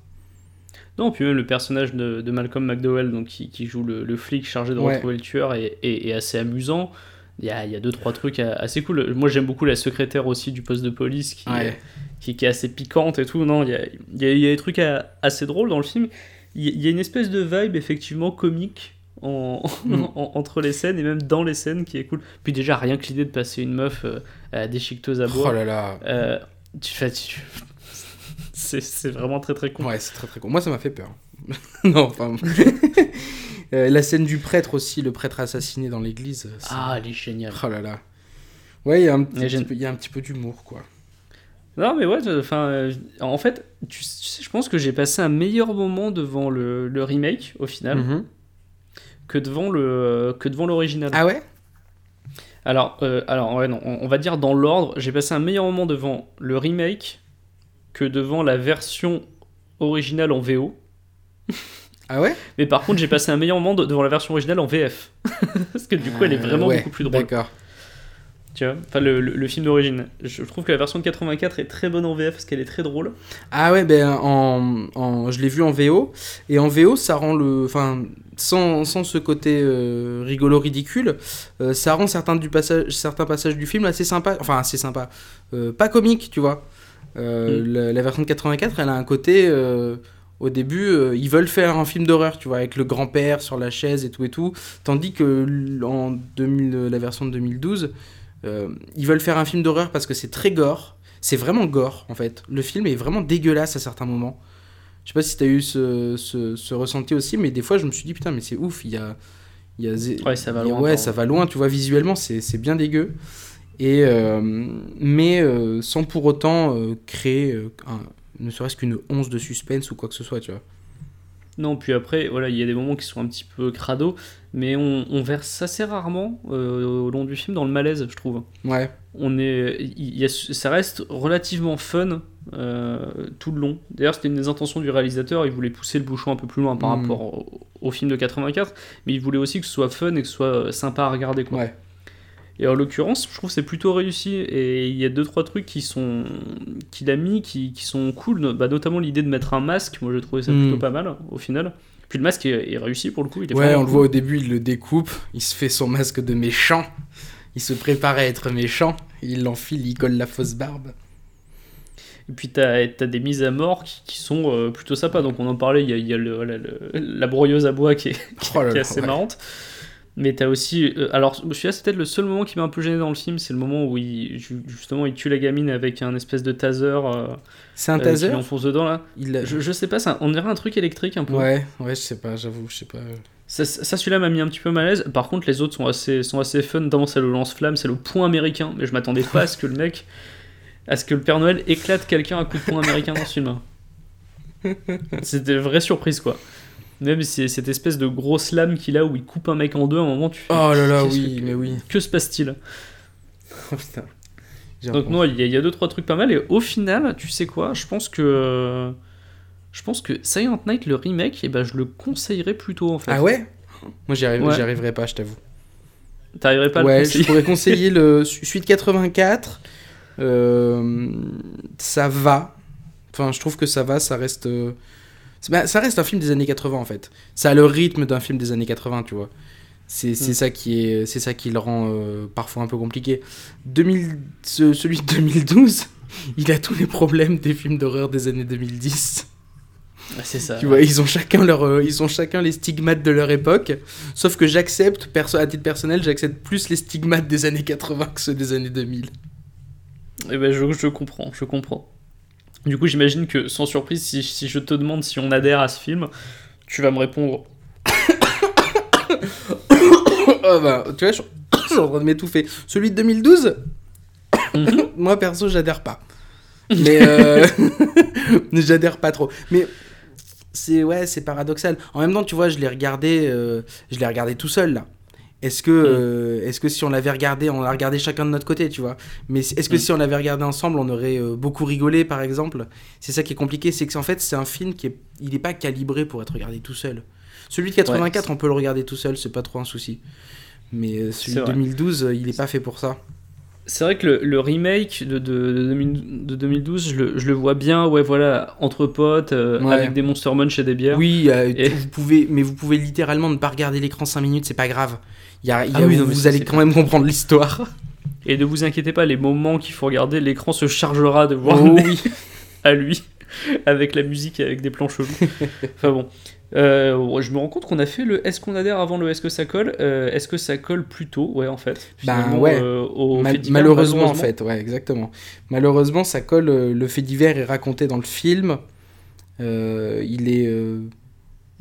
Non, puis même le personnage de, de Malcolm McDowell, donc, qui, qui joue le, le flic chargé de Ouais. retrouver le tueur, est, est- est assez amusant. Il y a, il y a deux, trois trucs assez cool. Moi, j'aime beaucoup la secrétaire aussi du poste de police qui, Ouais. qui, qui est assez piquante et tout. Non, il y a, il y a- il y a des trucs à- assez drôles dans le film. Il y a une espèce de vibe, effectivement, comique en, Mm. en- entre les scènes et même dans les scènes qui est cool. Puis déjà, rien que l'idée de passer une meuf euh, à la déchiqueteuse à bois. Oh là là. euh, tu fais. tu- c'est vraiment très très con. Ouais, c'est très très con. Moi, ça m'a fait peur. non, enfin. Euh, la scène du prêtre aussi, le prêtre assassiné dans l'église. Ah, elle est géniale. Oh là là. Ouais, il y a un petit, peu- il y a un petit peu d'humour, quoi. Non, mais ouais, enfin, euh, en fait, tu, tu sais, je pense que j'ai passé un meilleur moment devant le, le remake, au final, Mhm. Que devant le que devant l'original. Ah ouais? Alors, euh, alors ouais, non, on, on va dire dans l'ordre, j'ai passé un meilleur moment devant le remake que devant la version originale en VO. Ah ouais? Mais par contre, j'ai passé un meilleur moment de- devant la version originale en VF. Parce que du coup, elle est Euh, vraiment ouais, beaucoup plus drôle. D'accord. Tu vois Enfin, le, le- le film d'origine. Je trouve que la version de 84 est très bonne en VF parce qu'elle est très drôle. Ah ouais, ben en, en- je l'ai vu en VO. Et en VO, ça rend le. Enfin, sans, sans ce côté euh, rigolo ridicule, euh, ça rend certains, du passage, certains passages du film assez sympa. Enfin, assez sympa. Euh, pas comique, tu vois. Mm. la, la version de 84, elle a un côté. au début, euh, ils veulent faire un film d'horreur, tu vois, avec le grand-père sur la chaise et tout et tout. Tandis que en 2000, la version de 2012, euh, ils veulent faire un film d'horreur parce que c'est très gore. C'est vraiment gore, en fait. Le film est vraiment dégueulasse à certains moments. Je sais pas si t'as eu ce, ce, ce ressenti aussi, mais des fois, je me suis dit, putain, mais c'est ouf, il y a... Y a zé- Ouais, ça va loin, Ouais, ça va loin, tu vois, visuellement, c'est c'est bien dégueu. Et, euh, mais euh, sans pour autant euh, créer euh, un- ne serait-ce qu'une once de suspense ou quoi que ce soit, tu vois. Non, puis après, voilà, il y a des moments qui sont un petit peu crado, mais on, on verse assez rarement euh, au long du film dans le malaise, je trouve. Ouais. On est, il y a, ça reste relativement fun euh, tout le long. D'ailleurs, c'était une des intentions du réalisateur. Il voulait pousser le bouchon un peu plus loin par Mhm. rapport au, au film de 84, mais il voulait aussi que ce soit fun et que ce soit euh, sympa à regarder. Quoi. Ouais. Et en l'occurrence, je trouve que c'est plutôt réussi. Et il y a deux trois trucs qui sont qu'il a mis qui, qui sont cool, bah, notamment l'idée de mettre un masque. Moi, j'ai trouvé ça Mm. plutôt pas mal au final. Puis le masque est, est réussi pour le coup. Il est Ouais, on le voit au début, il le découpe, il se fait son masque de méchant, il se prépare à être méchant, il l'enfile, il colle la fausse barbe. Et puis t'as as des mises à mort qui, qui sont euh, plutôt sympas. Donc on en parlait, il y a, il y a le, voilà, le- la broyeuse à bois qui est, Oh là qui est là, assez ouais. marrante. Mais t'as aussi. euh, alors, celui-là, c'est peut-être le seul moment qui m'a un peu gêné dans le film. C'est le moment où il, ju- justement il tue la gamine avec un espèce de taser. euh, C'est un euh, taser lui enfonce dedans là. il a- Je, je sais pas, ça, on dirait un truc électrique un peu. Ouais, ouais, je sais pas, j'avoue, je sais pas. Ça, ça, celui-là m'a mis un petit peu mal à l'aise. Par contre, les autres sont assez, sont assez fun. Notamment celle au lance-flamme, c'est le point américain. Mais je m'attendais pas à ce que le mec. à ce que le Père Noël éclate quelqu'un à coup de poing américain dans ce film. C'était une vraie surprise quoi. Même cette espèce de grosse lame qu'il a où il coupe un mec en deux, à un moment tu fais. Oh là là, oui, que- mais oui. Que se passe-t-il? Oh putain. Donc, non, il y, a- il y a deux trois trucs pas mal. Et au final, tu sais quoi? Je pense que. Je pense que Silent Night, le remake, eh ben, je le conseillerais plutôt en fait. Ah ouais? Moi, j'y arrive- Ouais. arriverai pas, je t'avoue. T'arriverais pas à le Ouais, je conseiller pourrais conseiller le su- suite 84. euh, ça va. Enfin, je trouve que ça va, ça reste. Bah, ça reste un film des années 80 en fait. Ça a le rythme d'un film des années 80, tu vois. C'est c'est Mm. ça qui est, c'est ça qui le rend euh, parfois un peu compliqué. 2000, ce- celui de 2012, il a tous les problèmes des films d'horreur des années 2010. Ah, C'est ça. Tu vois, ils ont chacun leur, euh, ils ont chacun les stigmates de leur époque. Sauf que j'accepte, perso à titre personnel, j'accepte plus les stigmates des années 80 que ceux des années 2000. Eh ben, je, je comprends, je comprends. Du coup, j'imagine que, sans surprise, si, si je te demande si on adhère à ce film, tu vas me répondre oh bah, tu vois, je, je suis en train de m'étouffer. Celui de 2012, Mhm. moi perso, j'adhère pas. Mais euh, j'adhère pas trop. Mais c'est ouais, c'est paradoxal. En même temps, tu vois, je l'ai regardé, euh, je l'ai regardé tout seul là. Est-ce que, Mm. euh, est-ce que si on l'avait regardé, on l'a regardé chacun de notre côté, tu vois? Mais est-ce que Mm. si on l'avait regardé ensemble, on aurait euh, beaucoup rigolé, par exemple? C'est ça qui est compliqué, c'est que en fait, c'est un film qui est, il est pas calibré pour être regardé tout seul. Celui de 84, on peut le regarder tout seul, c'est pas trop un souci. Mais euh, celui de vrai. 2012, euh, il est pas fait pour ça. C'est vrai que le, le remake de, de, de 2000 de 2012, je le, je le vois bien, ouais, voilà, entre potes, euh, Ouais. avec des Monster Munch et des bières. Oui, euh, Et- vous pouvez, mais vous pouvez littéralement ne pas regarder l'écran 5 minutes, c'est pas grave. Il y a, il y a- Ah oui, vous, non, allez quand même comprendre l'histoire. Et ne vous inquiétez pas, les moments qu'il faut regarder, l'écran se chargera de vous Oh oui. à lui, avec la musique et avec des plans chelous. enfin bon. Euh, je me rends compte qu'on a fait le est-ce qu'on adhère avant le est-ce que ça colle Euh, Est-ce que ça colle plus tôt? Ouais, en fait. Ben, ouais. euh, au Mal- fait divers, malheureusement, en fait, ouais, exactement. Malheureusement, ça colle. le fait divers est raconté dans le film. Il est,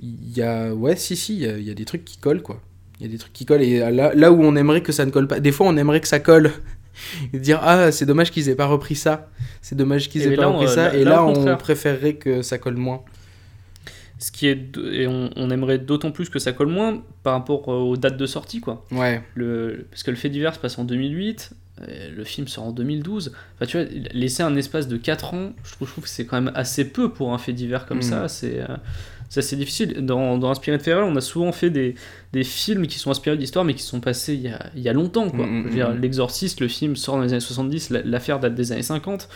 il y a, ouais, si, si, il y a, il y a des trucs qui collent, quoi. Il y a des trucs qui collent et là, là où on aimerait que ça ne colle pas, des fois on aimerait que ça colle. Et dire ah c'est dommage qu'ils aient pas repris ça, c'est dommage qu'ils aient pas là, repris on- ça. là- et là, on préférerait que ça colle moins. Ce qui est et on, on aimerait d'autant plus que ça colle moins par rapport euh, aux dates de sortie quoi. Ouais. Le, parce que le fait divers se passe en 2008, euh, le film sort en 2012. Enfin tu vois, laisser un espace de 4 ans, je trouve, je trouve que c'est quand même assez peu pour un fait divers comme Mhm. ça. C'est euh, c'est difficile. Dans, dans Inspiré de Ferrell, on a souvent fait des, des films qui sont inspirés d'histoire mais qui sont passés il y a, il y a longtemps quoi. Veux dire, mhm. L'Exorciste, le film sort dans les années 70, la- l'affaire date des années 50.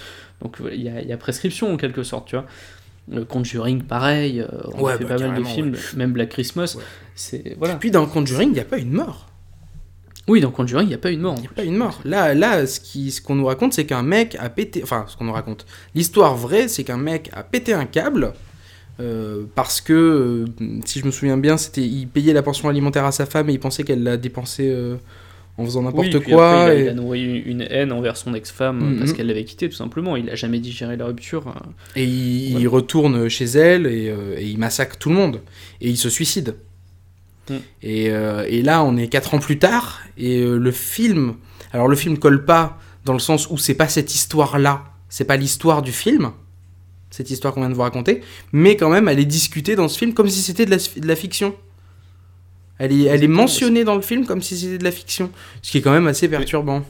Donc euh, il y a, il y a prescription en quelque sorte, tu vois. Le Conjuring, pareil, euh, on Ouais, a fait bah, pas mal de films, même Black Christmas. Ouais. C'est voilà. Puis dans Conjuring, il n'y a pas une mort. Oui, dans Conjuring, il n'y a pas une mort. Il n'y a plus. pas une mort. Là, là ce qui- ce qu'on nous raconte, c'est qu'un mec a pété. Enfin, ce qu'on nous raconte. L'histoire vraie, c'est qu'un mec a pété un câble. Euh, parce que, euh, si je me souviens bien, c'était il payait la pension alimentaire à sa femme et il pensait qu'elle l'a dépensé euh, en faisant n'importe Oui, quoi. après, il, a, et- il a nourri une haine envers son ex-femme Mhm. parce qu'elle l'avait quitté, tout simplement. Il a jamais digéré la rupture. Et il, retourne chez elle et, et il massacre tout le monde. Et il se suicide. Mm. Et, et là, on est 4 ans plus tard. Et le film. Alors, le film colle pas dans le sens où c'est pas cette histoire-là. C'est pas l'histoire du film. Cette histoire qu'on vient de vous raconter. Mais quand même, elle est discutée dans ce film comme si c'était de la, de la fiction. Elle est, elle est mentionnée dans le film comme si c'était de la fiction. Ce qui est quand même assez perturbant.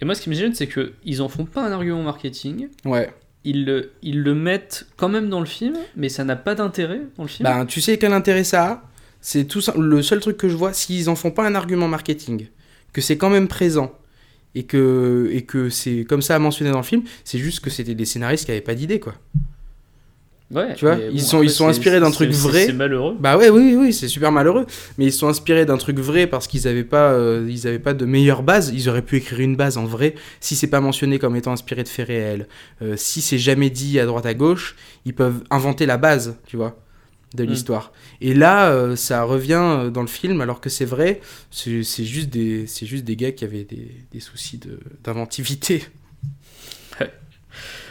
Et moi, ce qui me gêne, c'est qu'ils en font pas un argument marketing. Ouais. Ils le, ils le mettent quand même dans le film, mais ça n'a pas d'intérêt dans le film. Ben, tu sais quel intérêt ça a? C'est tout ça, le seul truc que je vois, s'ils en font pas un argument marketing, que c'est quand même présent et que et que c'est comme ça mentionné dans le film, c'est juste que c'était des scénaristes qui avaient pas d'idée quoi. Ouais, tu vois, ils sont- ils sont inspirés d'un truc vrai. C'est malheureux. Bah ouais, oui, oui, c'est super malheureux, mais ils sont inspirés d'un truc vrai parce qu'ils avaient pas, euh, ils avaient pas de meilleure base. Ils auraient pu écrire une base en vrai si c'est pas mentionné comme étant inspiré de faits réels. Euh, si c'est jamais dit à droite à gauche, ils peuvent inventer la base, tu vois, de Mm. l'histoire. Et là, euh, ça revient euh, dans le film alors que c'est vrai. C'est juste des, c'est juste des gars qui avaient des, des soucis de- d'inventivité.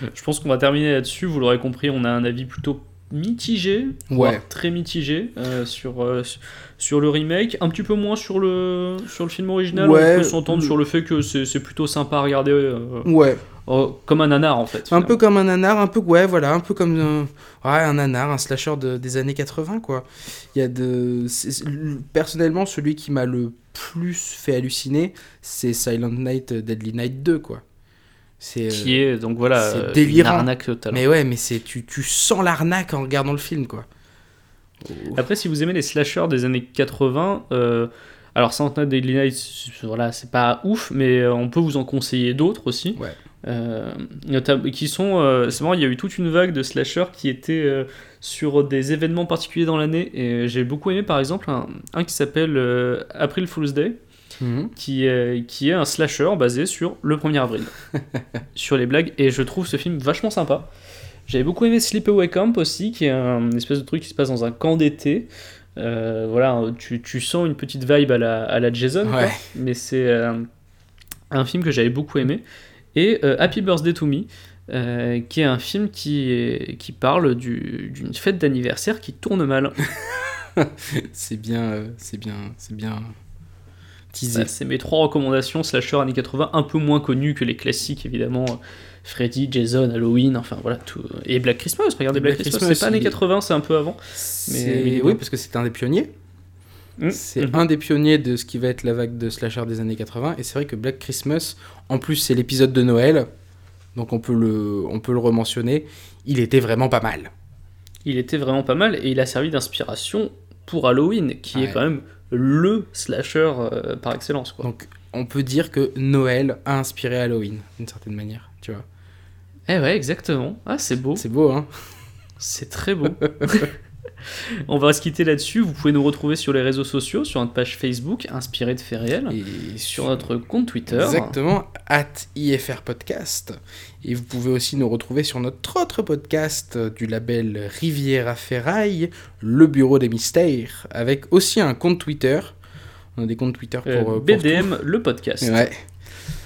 Je pense qu'on va terminer là-dessus. Vous l'aurez compris, on a un avis plutôt mitigé, voire très mitigé euh, sur, euh, sur le remake, un petit peu moins sur le, sur le film original. Ouais, on peut s'entendre sur le fait que c'est plutôt sympa à regarder, euh, Ouais. comme un nanar en fait. Un peu comme un nanar, un peu ouais, voilà, un peu comme un, ouais, un slasher de- des années 80 quoi. Il y a de personnellement celui qui m'a le plus fait halluciner, c'est Silent Night Deadly Night 2 quoi. C'est euh, Qui est donc voilà c'est euh, délirant. une arnaque totale. Mais ouais, mais c'est tu, tu sens l'arnaque en regardant le film quoi. Après, si vous aimez les slashers des années 80, euh, alors Night Daily Night, c'est- voilà, c'est pas ouf, mais euh, on peut vous en conseiller d'autres aussi. Ouais. Euh, qui sont, euh, c'est marrant, il y a eu toute une vague de slashers qui étaient euh, sur des événements particuliers dans l'année, et j'ai beaucoup aimé par exemple un, un qui s'appelle euh, April Fool's Day, qui est, qui est un slasher basé sur le 1er avril, sur les blagues, et je trouve ce film vachement sympa. J'avais beaucoup aimé Sleepaway Camp aussi, qui est un espèce de truc qui se passe dans un camp d'été. Euh, voilà, tu, tu sens une petite vibe à la, à la Jason, quoi. Mais c'est euh, un film que j'avais beaucoup aimé. Et euh, Happy Birthday to Me, euh, qui est un film qui, est- qui parle du- d'une fête d'anniversaire qui tourne mal. C'est bien, euh, c'est bien, c'est bien teaser. Bah, c'est mes trois recommandations slasher années 80, un peu moins connus que les classiques évidemment. Freddy, Jason, Halloween, enfin voilà tout. Et Black Christmas, regardez Black, Black Christmas, c'est pas années il- 80, c'est un peu avant. Mais- Oui, parce que c'est un des pionniers. Mm. C'est Mhm. un des pionniers de ce qui va être la vague de slasher des années 80. Et c'est vrai que Black Christmas, en plus, c'est l'épisode de Noël. Donc on peut le, on peut le rementionner. Il était vraiment pas mal. Il était vraiment pas mal et il a servi d'inspiration pour Halloween, qui Ouais. est quand même le slasher euh, par excellence. Quoi. Donc on peut dire que Noël a inspiré Halloween, d'une certaine manière. Tu vois. Eh ouais, exactement. Ah, c'est beau. C'est beau, hein C'est très beau. On va se quitter là-dessus. Vous pouvez nous retrouver sur les réseaux sociaux, sur notre page Facebook, inspirée de faits réels, Et sur notre compte Twitter. Exactement, at IFR Podcast. Et vous pouvez aussi nous retrouver sur notre autre podcast euh, du label Riviera Ferraille, Le Bureau des Mystères, avec aussi un compte Twitter. On a des comptes Twitter pour, Euh, euh, pour BDM, le podcast. Ouais.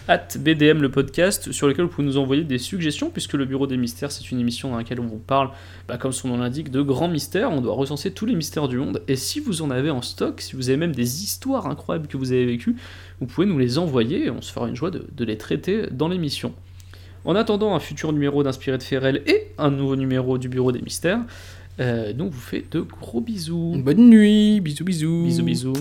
At BDM, le podcast, sur lequel vous pouvez nous envoyer des suggestions, puisque le Bureau des Mystères, c'est une émission dans laquelle on vous parle, bah, comme son nom l'indique, de grands mystères. On doit recenser tous les mystères du monde. Et si vous en avez en stock, si vous avez même des histoires incroyables que vous avez vécues, vous pouvez nous les envoyer et on se fera une joie de, de les traiter dans l'émission. En attendant un futur numéro d'Inspiré de Ferrel et un nouveau numéro du Bureau des Mystères, euh, donc vous fait de gros bisous. Bonne nuit, bisous bisous. Bisous bisous.